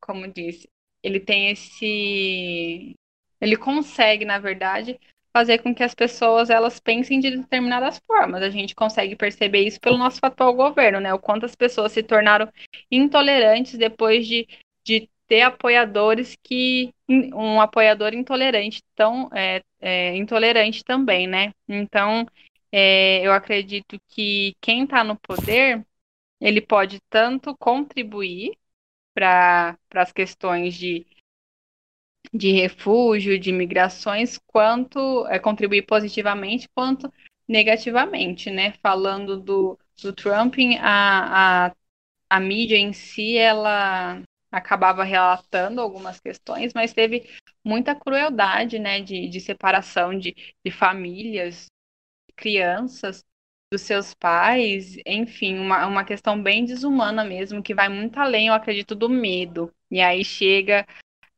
como disse, ele tem esse, ele consegue, na verdade, fazer com que as pessoas elas pensem de determinadas formas. A gente consegue perceber isso pelo nosso atual governo, né? O quanto as pessoas se tornaram intolerantes depois de, de ter apoiadores que um apoiador intolerante tão é, é, intolerante também, né? Então é, eu acredito que quem está no poder ele pode tanto contribuir para as questões de de refúgio, de migrações, quanto é, contribuir positivamente quanto negativamente, né? Falando do, do Trump, a, a, a mídia em si, ela acabava relatando algumas questões, mas teve muita crueldade, né, de, de separação de, de famílias, crianças, dos seus pais, enfim, uma, uma questão bem desumana mesmo, que vai muito além, eu acredito, do medo. E aí chega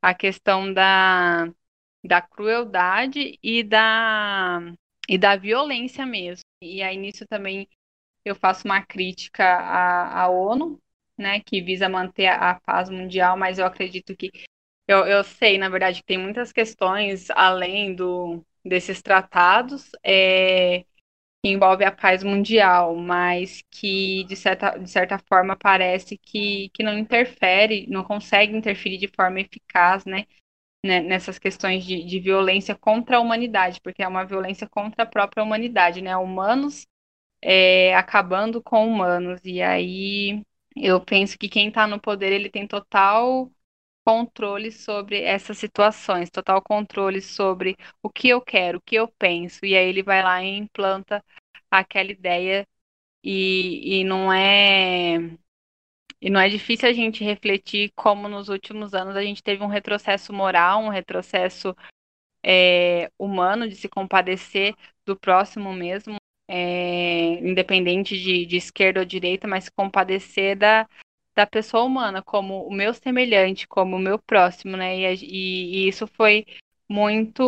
a questão da, da crueldade e da, e da violência mesmo. E aí nisso também eu faço uma crítica à, à ONU, né, que visa manter a, a paz mundial, mas eu acredito que eu, eu sei, na verdade, que tem muitas questões além do, desses tratados, é, que envolve a paz mundial, mas que de certa, de certa forma parece que, que não interfere, não consegue interferir de forma eficaz, né, né nessas questões de, de violência contra a humanidade, porque é uma violência contra a própria humanidade, né, humanos é, acabando com humanos, e aí eu penso que quem está no poder, ele tem total controle sobre essas situações, total controle sobre o que eu quero, o que eu penso, e aí ele vai lá e implanta aquela ideia. E, e não é e não é difícil a gente refletir como nos últimos anos a gente teve um retrocesso moral, um retrocesso é, humano de se compadecer do próximo mesmo, é, independente de, de esquerda ou direita, mas se compadecer da, da pessoa humana, como o meu semelhante, como o meu próximo, né? E, e, e isso foi muito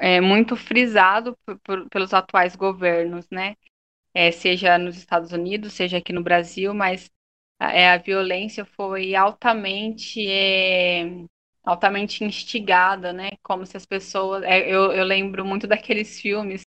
é, muito frisado por, por, pelos atuais governos, né? É, seja nos Estados Unidos, seja aqui no Brasil, mas a, é, a violência foi altamente é, altamente instigada, né? Como se as pessoas. É, eu, eu lembro muito daqueles filmes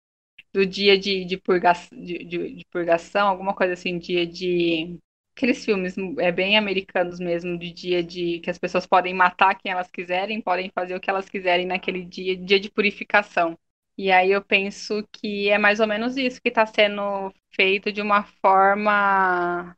do dia de, de, purga, de, de, de purgação, alguma coisa assim, dia de aqueles filmes é bem americanos mesmo, de dia de que as pessoas podem matar quem elas quiserem, podem fazer o que elas quiserem naquele dia, dia de purificação. E aí eu penso que é mais ou menos isso que está sendo feito de uma forma,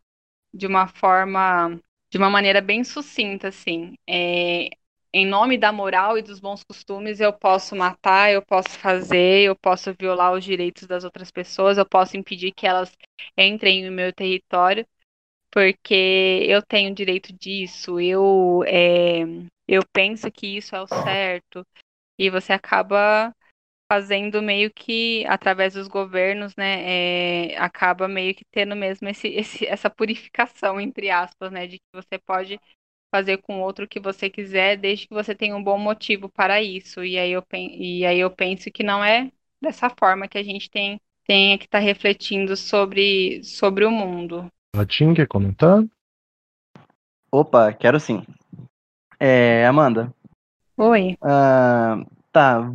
de uma forma, de uma maneira bem sucinta, assim. É, em nome da moral e dos bons costumes, eu posso matar, eu posso fazer, eu posso violar os direitos das outras pessoas, eu posso impedir que elas entrem no meu território porque eu tenho direito disso, eu, é, eu penso que isso é o certo, e você acaba fazendo meio que, através dos governos, né, é, acaba meio que tendo mesmo esse, [laughs] esse, essa purificação, entre aspas, né, de que você pode fazer com outro o que você quiser, desde que você tenha um bom motivo para isso, e aí eu, e aí eu penso que não é dessa forma que a gente tem, tem que estar tá refletindo sobre, sobre o mundo. Ratinho, quer comentar? Opa, quero sim. É, Amanda. Oi. Uh, tá.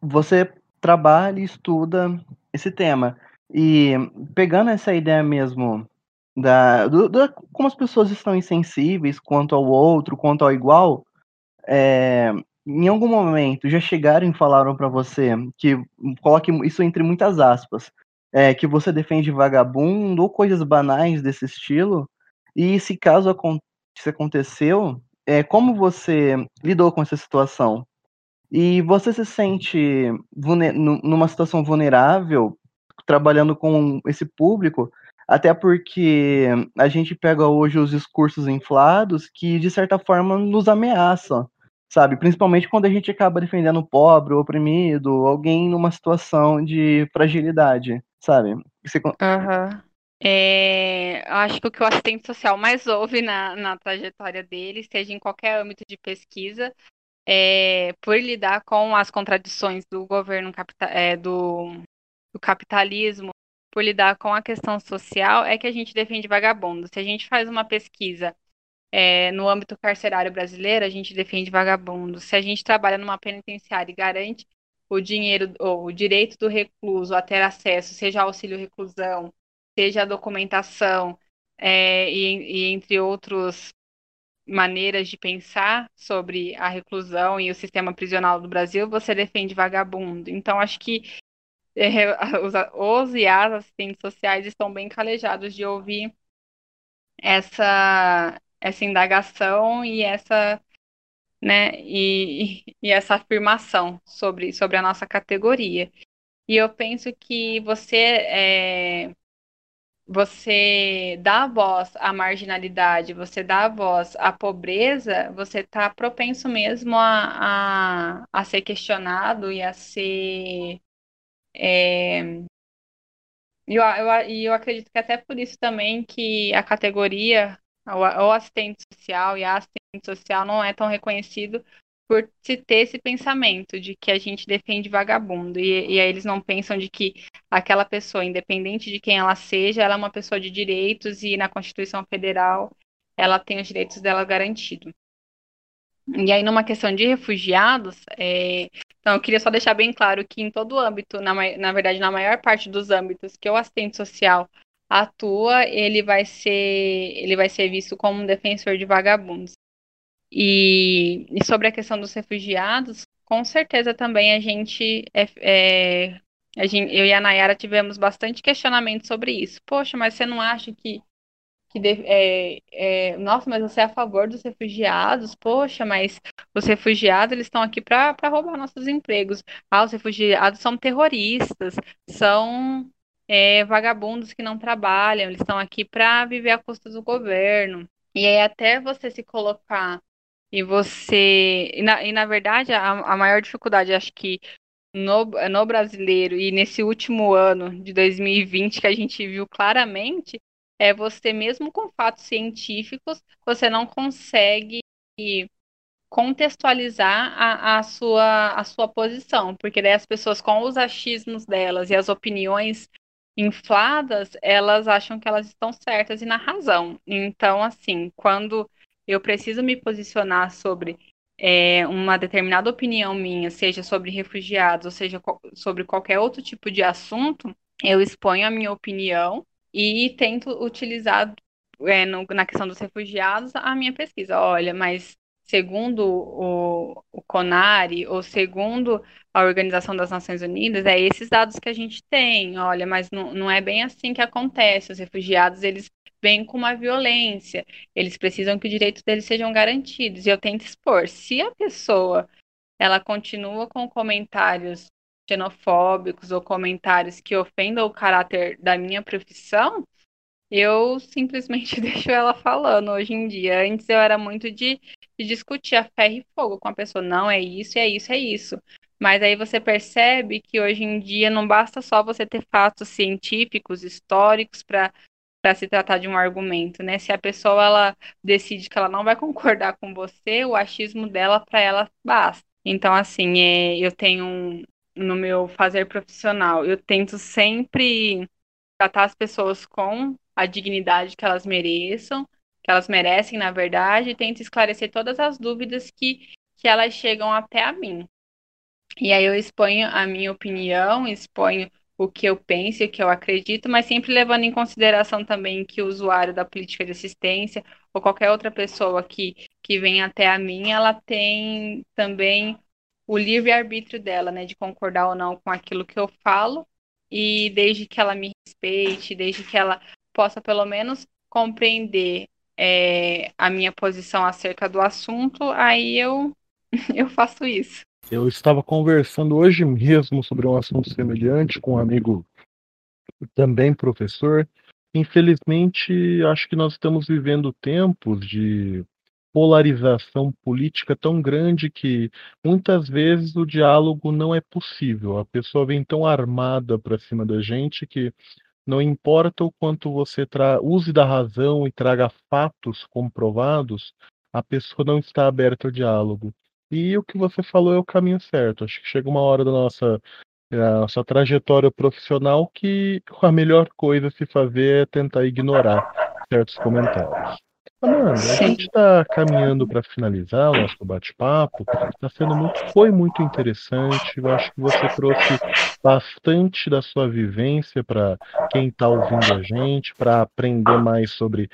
Você trabalha e estuda esse tema. E pegando essa ideia mesmo da, do, do, como as pessoas estão insensíveis quanto ao outro, quanto ao igual, é, em algum momento já chegaram e falaram para você que coloque isso entre muitas aspas, é, que você defende vagabundo ou coisas banais desse estilo. E se caso isso aconteceu, é, como você lidou com essa situação? E você se sente numa situação vulnerável trabalhando com esse público, até porque a gente pega hoje os discursos inflados que de certa forma nos ameaçam, sabe? Principalmente quando a gente acaba defendendo o pobre, o oprimido, alguém numa situação de fragilidade sabe? Você... Uhum. É, acho que o que o assistente social mais ouve na, na trajetória dele, seja em qualquer âmbito de pesquisa, é, por lidar com as contradições do governo capita, é, do, do capitalismo, por lidar com a questão social, é que a gente defende vagabundo. Se a gente faz uma pesquisa é, no âmbito carcerário brasileiro, a gente defende vagabundo. Se a gente trabalha numa penitenciária e garante o dinheiro, ou o direito do recluso a ter acesso, seja auxílio reclusão, seja a documentação, é, e, e entre outros maneiras de pensar sobre a reclusão e o sistema prisional do Brasil, você defende vagabundo. Então, acho que é, [laughs] os, os e as assistentes sociais estão bem calejados de ouvir essa, essa indagação e essa né? E, e essa afirmação sobre, sobre a nossa categoria. E eu penso que você é, você dá voz à marginalidade, você dá voz à pobreza, você está propenso mesmo a, a, a, ser questionado e a ser. É, e eu, eu, eu acredito que até por isso também que a categoria o, assistente social e a assistente social não é tão reconhecido por se ter esse pensamento de que a gente defende vagabundo. E, e aí eles não pensam de que aquela pessoa, independente de quem ela seja, ela é uma pessoa de direitos e na Constituição Federal ela tem os direitos dela garantidos. E aí, numa questão de refugiados, é, Então, eu queria só deixar bem claro que em todo âmbito, na, na verdade, na maior parte dos âmbitos que o assistente social atua, ele vai ser, ele vai ser visto como um defensor de vagabundos. E, e sobre a questão dos refugiados, com certeza também a gente, é, é, a gente, eu e a Nayara tivemos bastante questionamento sobre isso. Poxa, mas você não acha que que é, é, nossa, mas você é a favor dos refugiados? Poxa, mas os refugiados eles estão aqui para roubar nossos empregos. Ah, os refugiados são terroristas, são é, vagabundos que não trabalham, eles estão aqui para viver à custa do governo. E aí até você se colocar e você e na, e na verdade a, a maior dificuldade acho que no, no brasileiro e nesse último ano de 2020 que a gente viu claramente é você mesmo com fatos científicos, você não consegue contextualizar a, a, sua, a sua posição, porque daí as pessoas com os achismos delas e as opiniões infladas, elas acham que elas estão certas e na razão. Então, assim, quando eu preciso me posicionar sobre é, uma determinada opinião minha, seja sobre refugiados, ou seja sobre qualquer outro tipo de assunto, eu exponho a minha opinião e tento utilizar é, no, na questão dos refugiados a minha pesquisa. Olha, mas segundo o, o CONARE, ou segundo a Organização das Nações Unidas, é esses dados que a gente tem. Olha, mas não, não é bem assim que acontece. Os refugiados, eles vêm com uma violência, eles precisam que os direitos deles sejam garantidos. E eu tento expor. Se a pessoa ela continua com comentários xenofóbicos ou comentários que ofendam o caráter da minha profissão, eu simplesmente [laughs] deixo ela falando hoje em dia. Antes eu era muito de, de discutir a ferro e fogo com a pessoa. Não, é isso, é isso, é isso. Mas aí você percebe que hoje em dia não basta só você ter fatos científicos, históricos para para se tratar de um argumento, né? Se a pessoa ela decide que ela não vai [laughs] concordar com você, o achismo dela para ela basta. Então, assim, é, eu tenho um, no meu fazer profissional, eu tento sempre tratar as pessoas com a dignidade que elas mereçam, que elas merecem, na verdade, e tento esclarecer todas as dúvidas que, que elas chegam até a mim. E aí eu exponho a minha opinião, exponho o que eu penso e o que eu acredito, mas sempre levando em consideração também que o usuário da política de assistência ou qualquer outra pessoa que, que vem até a mim, ela tem também o livre-arbítrio dela, né, de concordar ou não com aquilo que eu falo, e desde que ela me respeite, desde que ela possa pelo menos compreender é, a minha posição acerca do assunto, aí eu, [laughs] eu faço isso. Eu estava conversando hoje mesmo sobre um assunto semelhante com um amigo também professor. Infelizmente, acho que nós estamos vivendo tempos de polarização política tão grande que muitas vezes o diálogo não é possível. A pessoa vem tão armada para cima da gente que não importa o quanto você use da razão e traga fatos comprovados, a pessoa não está aberta ao diálogo. E o que você falou é o caminho certo. Acho que chega uma hora da nossa, da nossa trajetória profissional que [laughs] a melhor coisa a se fazer é tentar ignorar certos comentários. Amanda, a gente está caminhando para finalizar o nosso bate-papo. Tá sendo muito, foi muito interessante. Eu acho que você trouxe bastante da sua vivência para quem está ouvindo a gente, para aprender mais sobre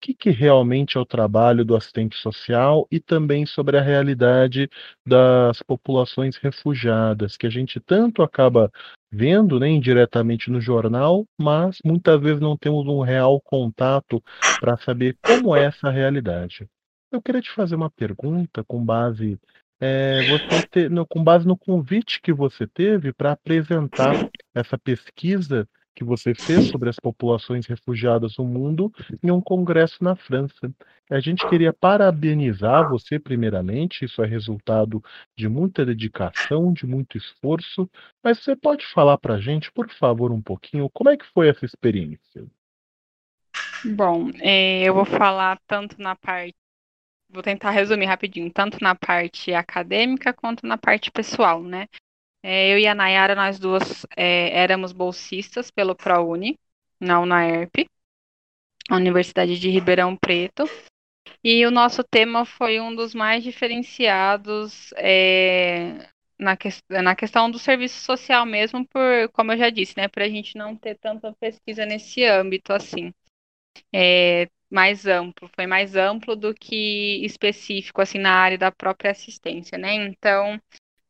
que, que realmente é o trabalho do assistente social e também sobre a realidade das populações refugiadas, que a gente tanto acaba vendo né, indiretamente no jornal, mas muitas vezes não temos um real contato para saber como é essa realidade. Eu queria te fazer uma pergunta com base é, ter, no, com base no convite que você teve para apresentar essa pesquisa que você fez sobre as populações refugiadas no mundo em um congresso na França. A gente queria parabenizar você, primeiramente, isso é resultado de muita dedicação, de muito esforço, mas você pode falar para a gente, por favor, um pouquinho, como é que foi essa experiência? Bom, é, eu vou falar tanto na parte vou tentar resumir rapidinho, tanto na parte acadêmica quanto na parte pessoal, né? É, eu e a Nayara, nós duas é, éramos bolsistas pelo ProUni, na UNAERP, Universidade de Ribeirão Preto. E o nosso tema foi um dos mais diferenciados é, na, que, na questão do serviço social mesmo, por, como eu já disse, né, para a gente não ter tanta pesquisa nesse âmbito assim. É, mais amplo, foi mais amplo do que específico assim na área da própria assistência, né? Então,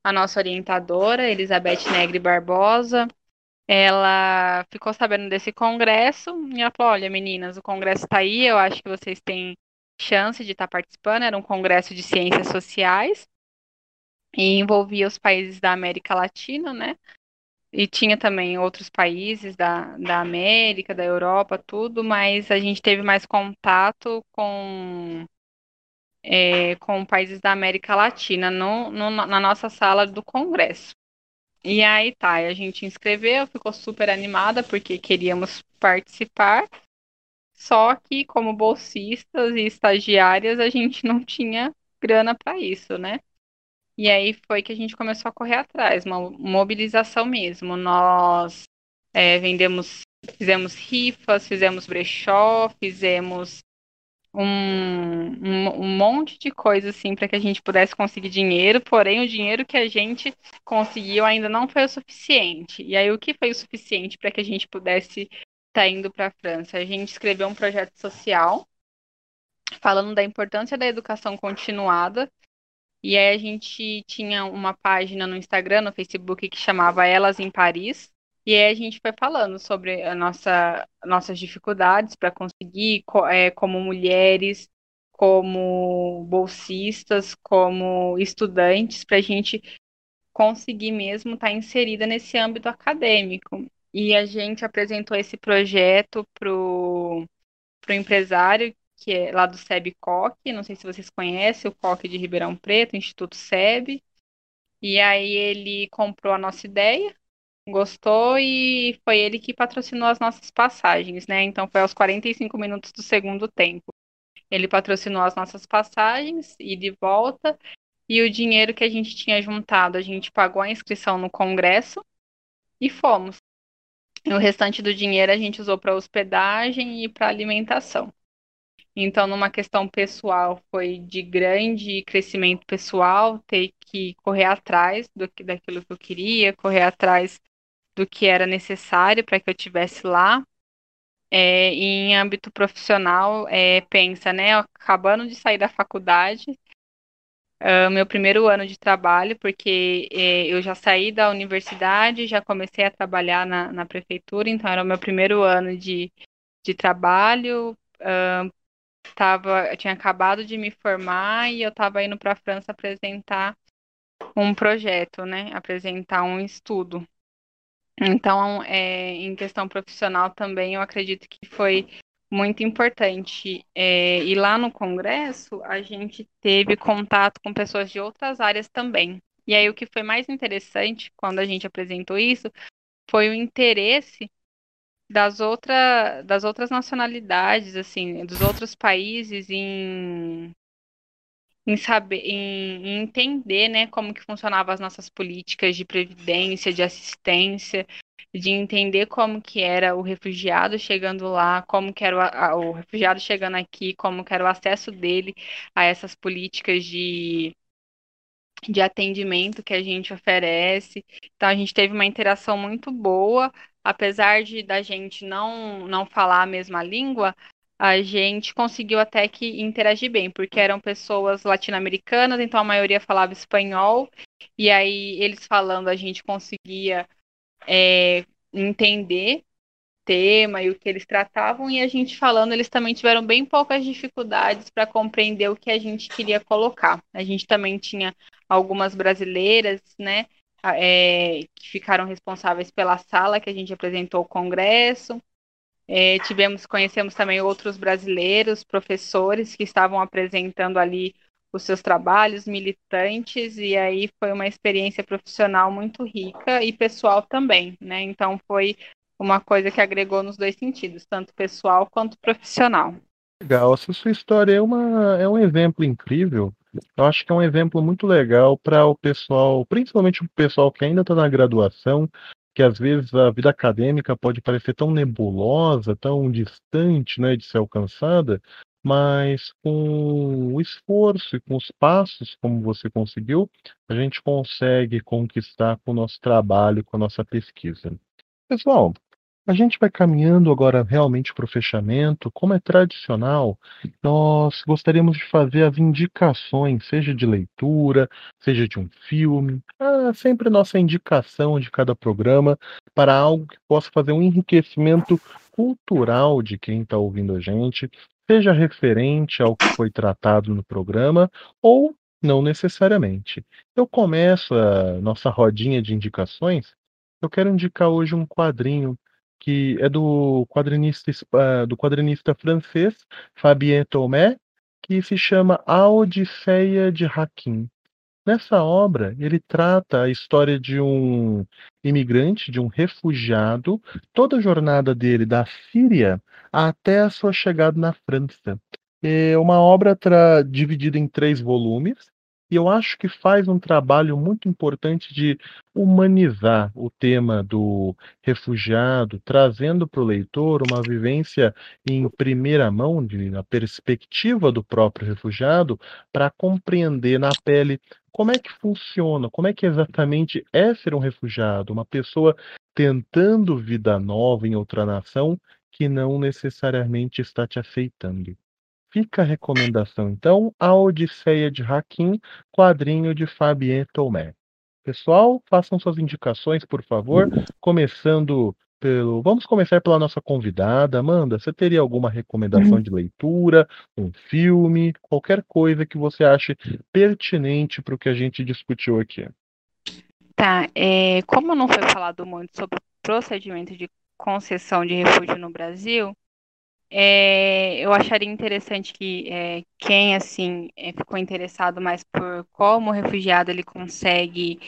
a nossa orientadora, Elizabeth Negri Barbosa, ela ficou sabendo desse congresso e ela falou: olha, meninas, o congresso está aí, eu acho que vocês têm chance de estar tá participando. Era um congresso de ciências sociais e envolvia os países da América Latina, né? E tinha também outros países da, da América, da Europa, tudo, mas a gente teve mais contato com, é, com países da América Latina no, no, na nossa sala do Congresso. E aí tá, a gente inscreveu, ficou super animada porque queríamos participar, só que como bolsistas e estagiárias a gente não tinha grana para isso, né? E aí foi que a gente começou a correr atrás, uma mobilização mesmo. Nós é, vendemos, fizemos rifas, fizemos brechó, fizemos um, um, um monte de coisa assim para que a gente pudesse conseguir dinheiro, porém o dinheiro que a gente conseguiu ainda não foi o suficiente. E aí o que foi o suficiente para que a gente pudesse estar tá indo para a França? A gente escreveu um projeto social falando da importância da educação continuada e aí a gente tinha uma página no Instagram, no Facebook, que chamava Elas em Paris. E aí a gente foi falando sobre a nossa, nossas dificuldades para conseguir, é, como mulheres, como bolsistas, como estudantes, para a gente conseguir mesmo estar tá inserida nesse âmbito acadêmico. E a gente apresentou esse projeto para o empresário que é lá do SEB Coque, não sei se vocês conhecem, o Coque de Ribeirão Preto, Instituto SEB. E aí ele comprou a nossa ideia, gostou e foi ele que patrocinou as nossas passagens, né? Então foi aos 45 minutos do segundo tempo. Ele patrocinou as nossas passagens e de volta, e o dinheiro que a gente tinha juntado, a gente pagou a inscrição no congresso e fomos. E o restante do dinheiro a gente usou para hospedagem e para alimentação. Então, numa questão pessoal, foi de grande crescimento pessoal, ter que correr atrás do daquilo que eu queria, correr atrás do que era necessário para que eu estivesse lá. É, em âmbito profissional, é, pensa, né? Acabando de sair da faculdade, uh, meu primeiro ano de trabalho, porque é, eu já saí da universidade, já comecei a trabalhar na, na prefeitura, então era o meu primeiro ano de, de trabalho. Uh, tava, eu tinha acabado de me formar e eu estava indo para a França apresentar um projeto, né? Apresentar um estudo. Então, é, em questão profissional também, eu acredito que foi muito importante. É, e lá no Congresso, a gente teve contato com pessoas de outras áreas também. E aí, o que foi mais interessante quando a gente apresentou isso foi o interesse das, outra, das outras nacionalidades, assim, dos outros países em, em saber, em, entender, né, como que funcionavam as nossas políticas de previdência, de assistência, de entender como que era o refugiado chegando lá, como que era o, a, o refugiado chegando aqui, como que era o acesso dele a essas políticas de de atendimento que a gente oferece. Então a gente teve uma interação muito boa, apesar de da gente não não falar a mesma língua, a gente conseguiu até que interagir bem, porque eram pessoas latino-americanas, então a maioria falava espanhol, e aí eles falando a gente conseguia é, entender tema e o que eles tratavam, e a gente falando, eles também tiveram bem poucas dificuldades para compreender o que a gente queria colocar. A gente também tinha algumas brasileiras, né, é, que ficaram responsáveis pela sala que a gente apresentou ao Congresso. É, tivemos, conhecemos também outros brasileiros, professores que estavam apresentando ali os seus trabalhos, militantes, e aí foi uma experiência profissional muito rica e pessoal também, né? Então foi uma coisa que agregou nos dois sentidos, tanto pessoal quanto profissional. Legal, essa sua história é, uma, é um exemplo incrível. Eu acho que é um exemplo muito legal para o pessoal, principalmente o pessoal que ainda está na graduação, que às vezes a vida acadêmica pode parecer tão nebulosa, tão distante né, de ser alcançada, mas com o esforço e com os passos como você conseguiu, a gente consegue conquistar com o nosso trabalho, com a nossa pesquisa. Pessoal, a gente vai caminhando agora realmente para o fechamento. Como é tradicional, nós gostaríamos de fazer as indicações, seja de leitura, seja de um filme, ah, sempre nossa indicação de cada programa para algo que possa fazer um enriquecimento cultural de quem está ouvindo a gente, seja referente ao que foi tratado no programa ou não necessariamente. Eu começo a nossa rodinha de indicações. Eu quero indicar hoje um quadrinho que é do quadrinista, uh, do quadrinista francês Fabien Tomé, que se chama A Odisseia de Hakim. Nessa obra, ele trata a história de um imigrante, de um refugiado, toda a jornada dele da Síria até a sua chegada na França. É uma obra dividida em três volumes, e eu acho que faz um trabalho muito importante de humanizar o tema do refugiado, trazendo para o leitor uma vivência em primeira mão, de, na perspectiva do próprio refugiado, para compreender na pele como é que funciona, como é que exatamente é ser um refugiado, uma pessoa tentando vida nova em outra nação que não necessariamente está te aceitando. Fica a recomendação, então, A Odisseia de Hakim, quadrinho de Fabien Tomé. Pessoal, façam suas indicações, por favor, começando pelo. Vamos começar pela nossa convidada. Amanda, você teria alguma recomendação uhum. de leitura, um filme, qualquer coisa que você ache pertinente para o que a gente discutiu aqui? Tá, é, como não foi falado muito sobre o procedimento de concessão de refúgio no Brasil, é, eu acharia interessante que é, quem assim é, ficou interessado mais por como o refugiado ele consegue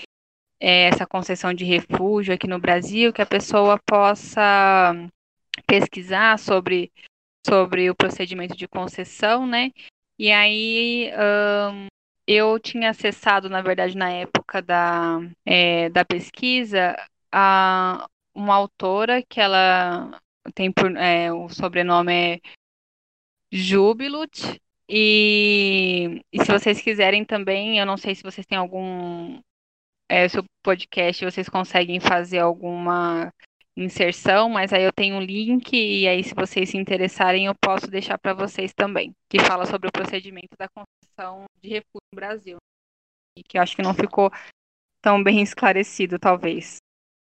é, essa concessão de refúgio aqui no Brasil, que a pessoa possa pesquisar sobre, sobre o procedimento de concessão, né? E aí um, eu tinha acessado, na verdade, na época da, é, da pesquisa, a, uma autora que ela tem por, é, o sobrenome é Jubilut. E, e se vocês quiserem também, eu não sei se vocês têm algum é, seu podcast, vocês conseguem fazer alguma inserção, mas aí eu tenho um link e aí se vocês se interessarem eu posso deixar para vocês também, que fala sobre o procedimento da concessão de refúgio no Brasil, e que eu acho que não ficou tão bem esclarecido, talvez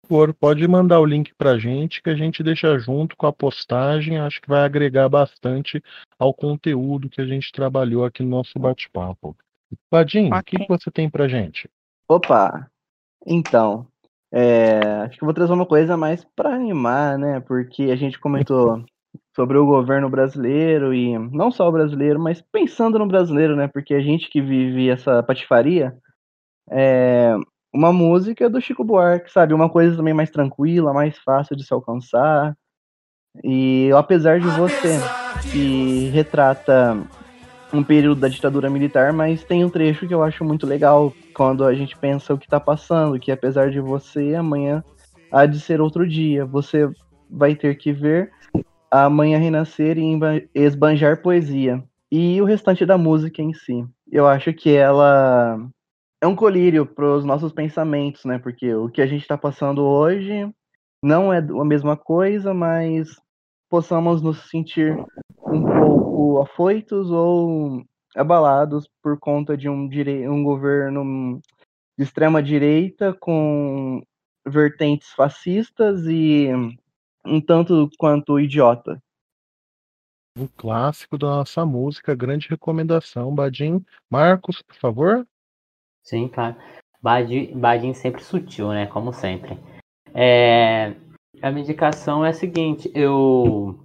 for, pode mandar o link para a gente, que a gente deixa junto com a postagem. Acho que vai agregar bastante ao conteúdo que a gente trabalhou aqui no nosso bate-papo. Vadinho, o okay. que, que você tem para gente? Opa! Então, é, acho que vou trazer uma coisa mais para animar, né? Porque a gente comentou [laughs] sobre o governo brasileiro e não só o brasileiro, mas pensando no brasileiro, né? Porque a gente que vive essa patifaria, é, uma música do Chico Buarque, sabe? Uma coisa também mais tranquila, mais fácil de se alcançar. E apesar de você, que retrata um período da ditadura militar, mas tem um trecho que eu acho muito legal quando a gente pensa o que está passando, que apesar de você, amanhã há de ser outro dia. Você vai ter que ver a manhã renascer e esbanjar poesia. E o restante da música em si. Eu acho que ela é um colírio para os nossos pensamentos, né? Porque o que a gente está passando hoje não é a mesma coisa, mas possamos nos sentir um pouco afoitos ou abalados por conta de um, um governo de extrema direita com vertentes fascistas e um tanto quanto idiota. Um clássico da nossa música, grande recomendação, Badim. Marcos, por favor. Sim, claro. Badin, sempre sutil, né? Como sempre. É, a minha indicação é a seguinte: eu,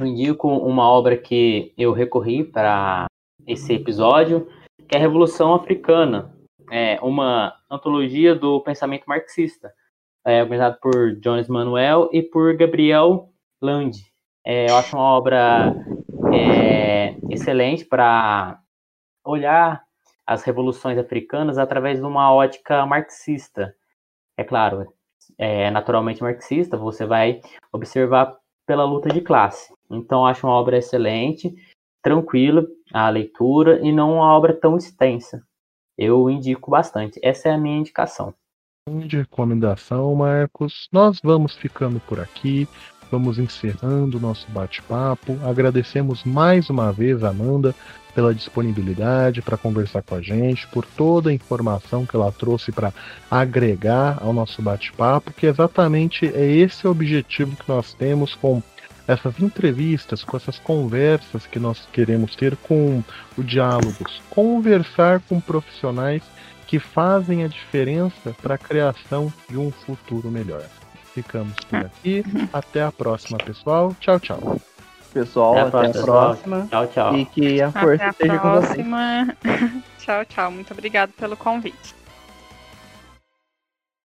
eu indico uma obra que eu recorri para esse episódio, que é a Revolução Africana, é uma antologia do pensamento marxista, é, organizado por Jones Manuel e por Gabriel Land. É, eu acho uma obra é, excelente para olhar as revoluções africanas através de uma ótica marxista. É claro, é naturalmente marxista, você vai observar pela luta de classe. Então, acho uma obra excelente. tranquila a leitura e não uma obra tão extensa. Eu indico bastante. Essa é a minha indicação. De recomendação, Marcos. Nós vamos ficando por aqui. Vamos encerrando o nosso bate-papo. Agradecemos mais uma vez a Amanda pela disponibilidade para conversar com a gente, por toda a informação que ela trouxe para agregar ao nosso bate-papo, que exatamente é esse o objetivo que nós temos com essas entrevistas, com essas conversas que nós queremos ter com o diálogos, conversar com profissionais que fazem a diferença para a criação de um futuro melhor. Ficamos por aqui. Até a próxima, pessoal. Tchau, tchau. Pessoal, até a próxima. Até a próxima. Tchau, tchau. E que a força Até a esteja com vocês. próxima. [laughs] tchau, tchau. Muito obrigado pelo convite.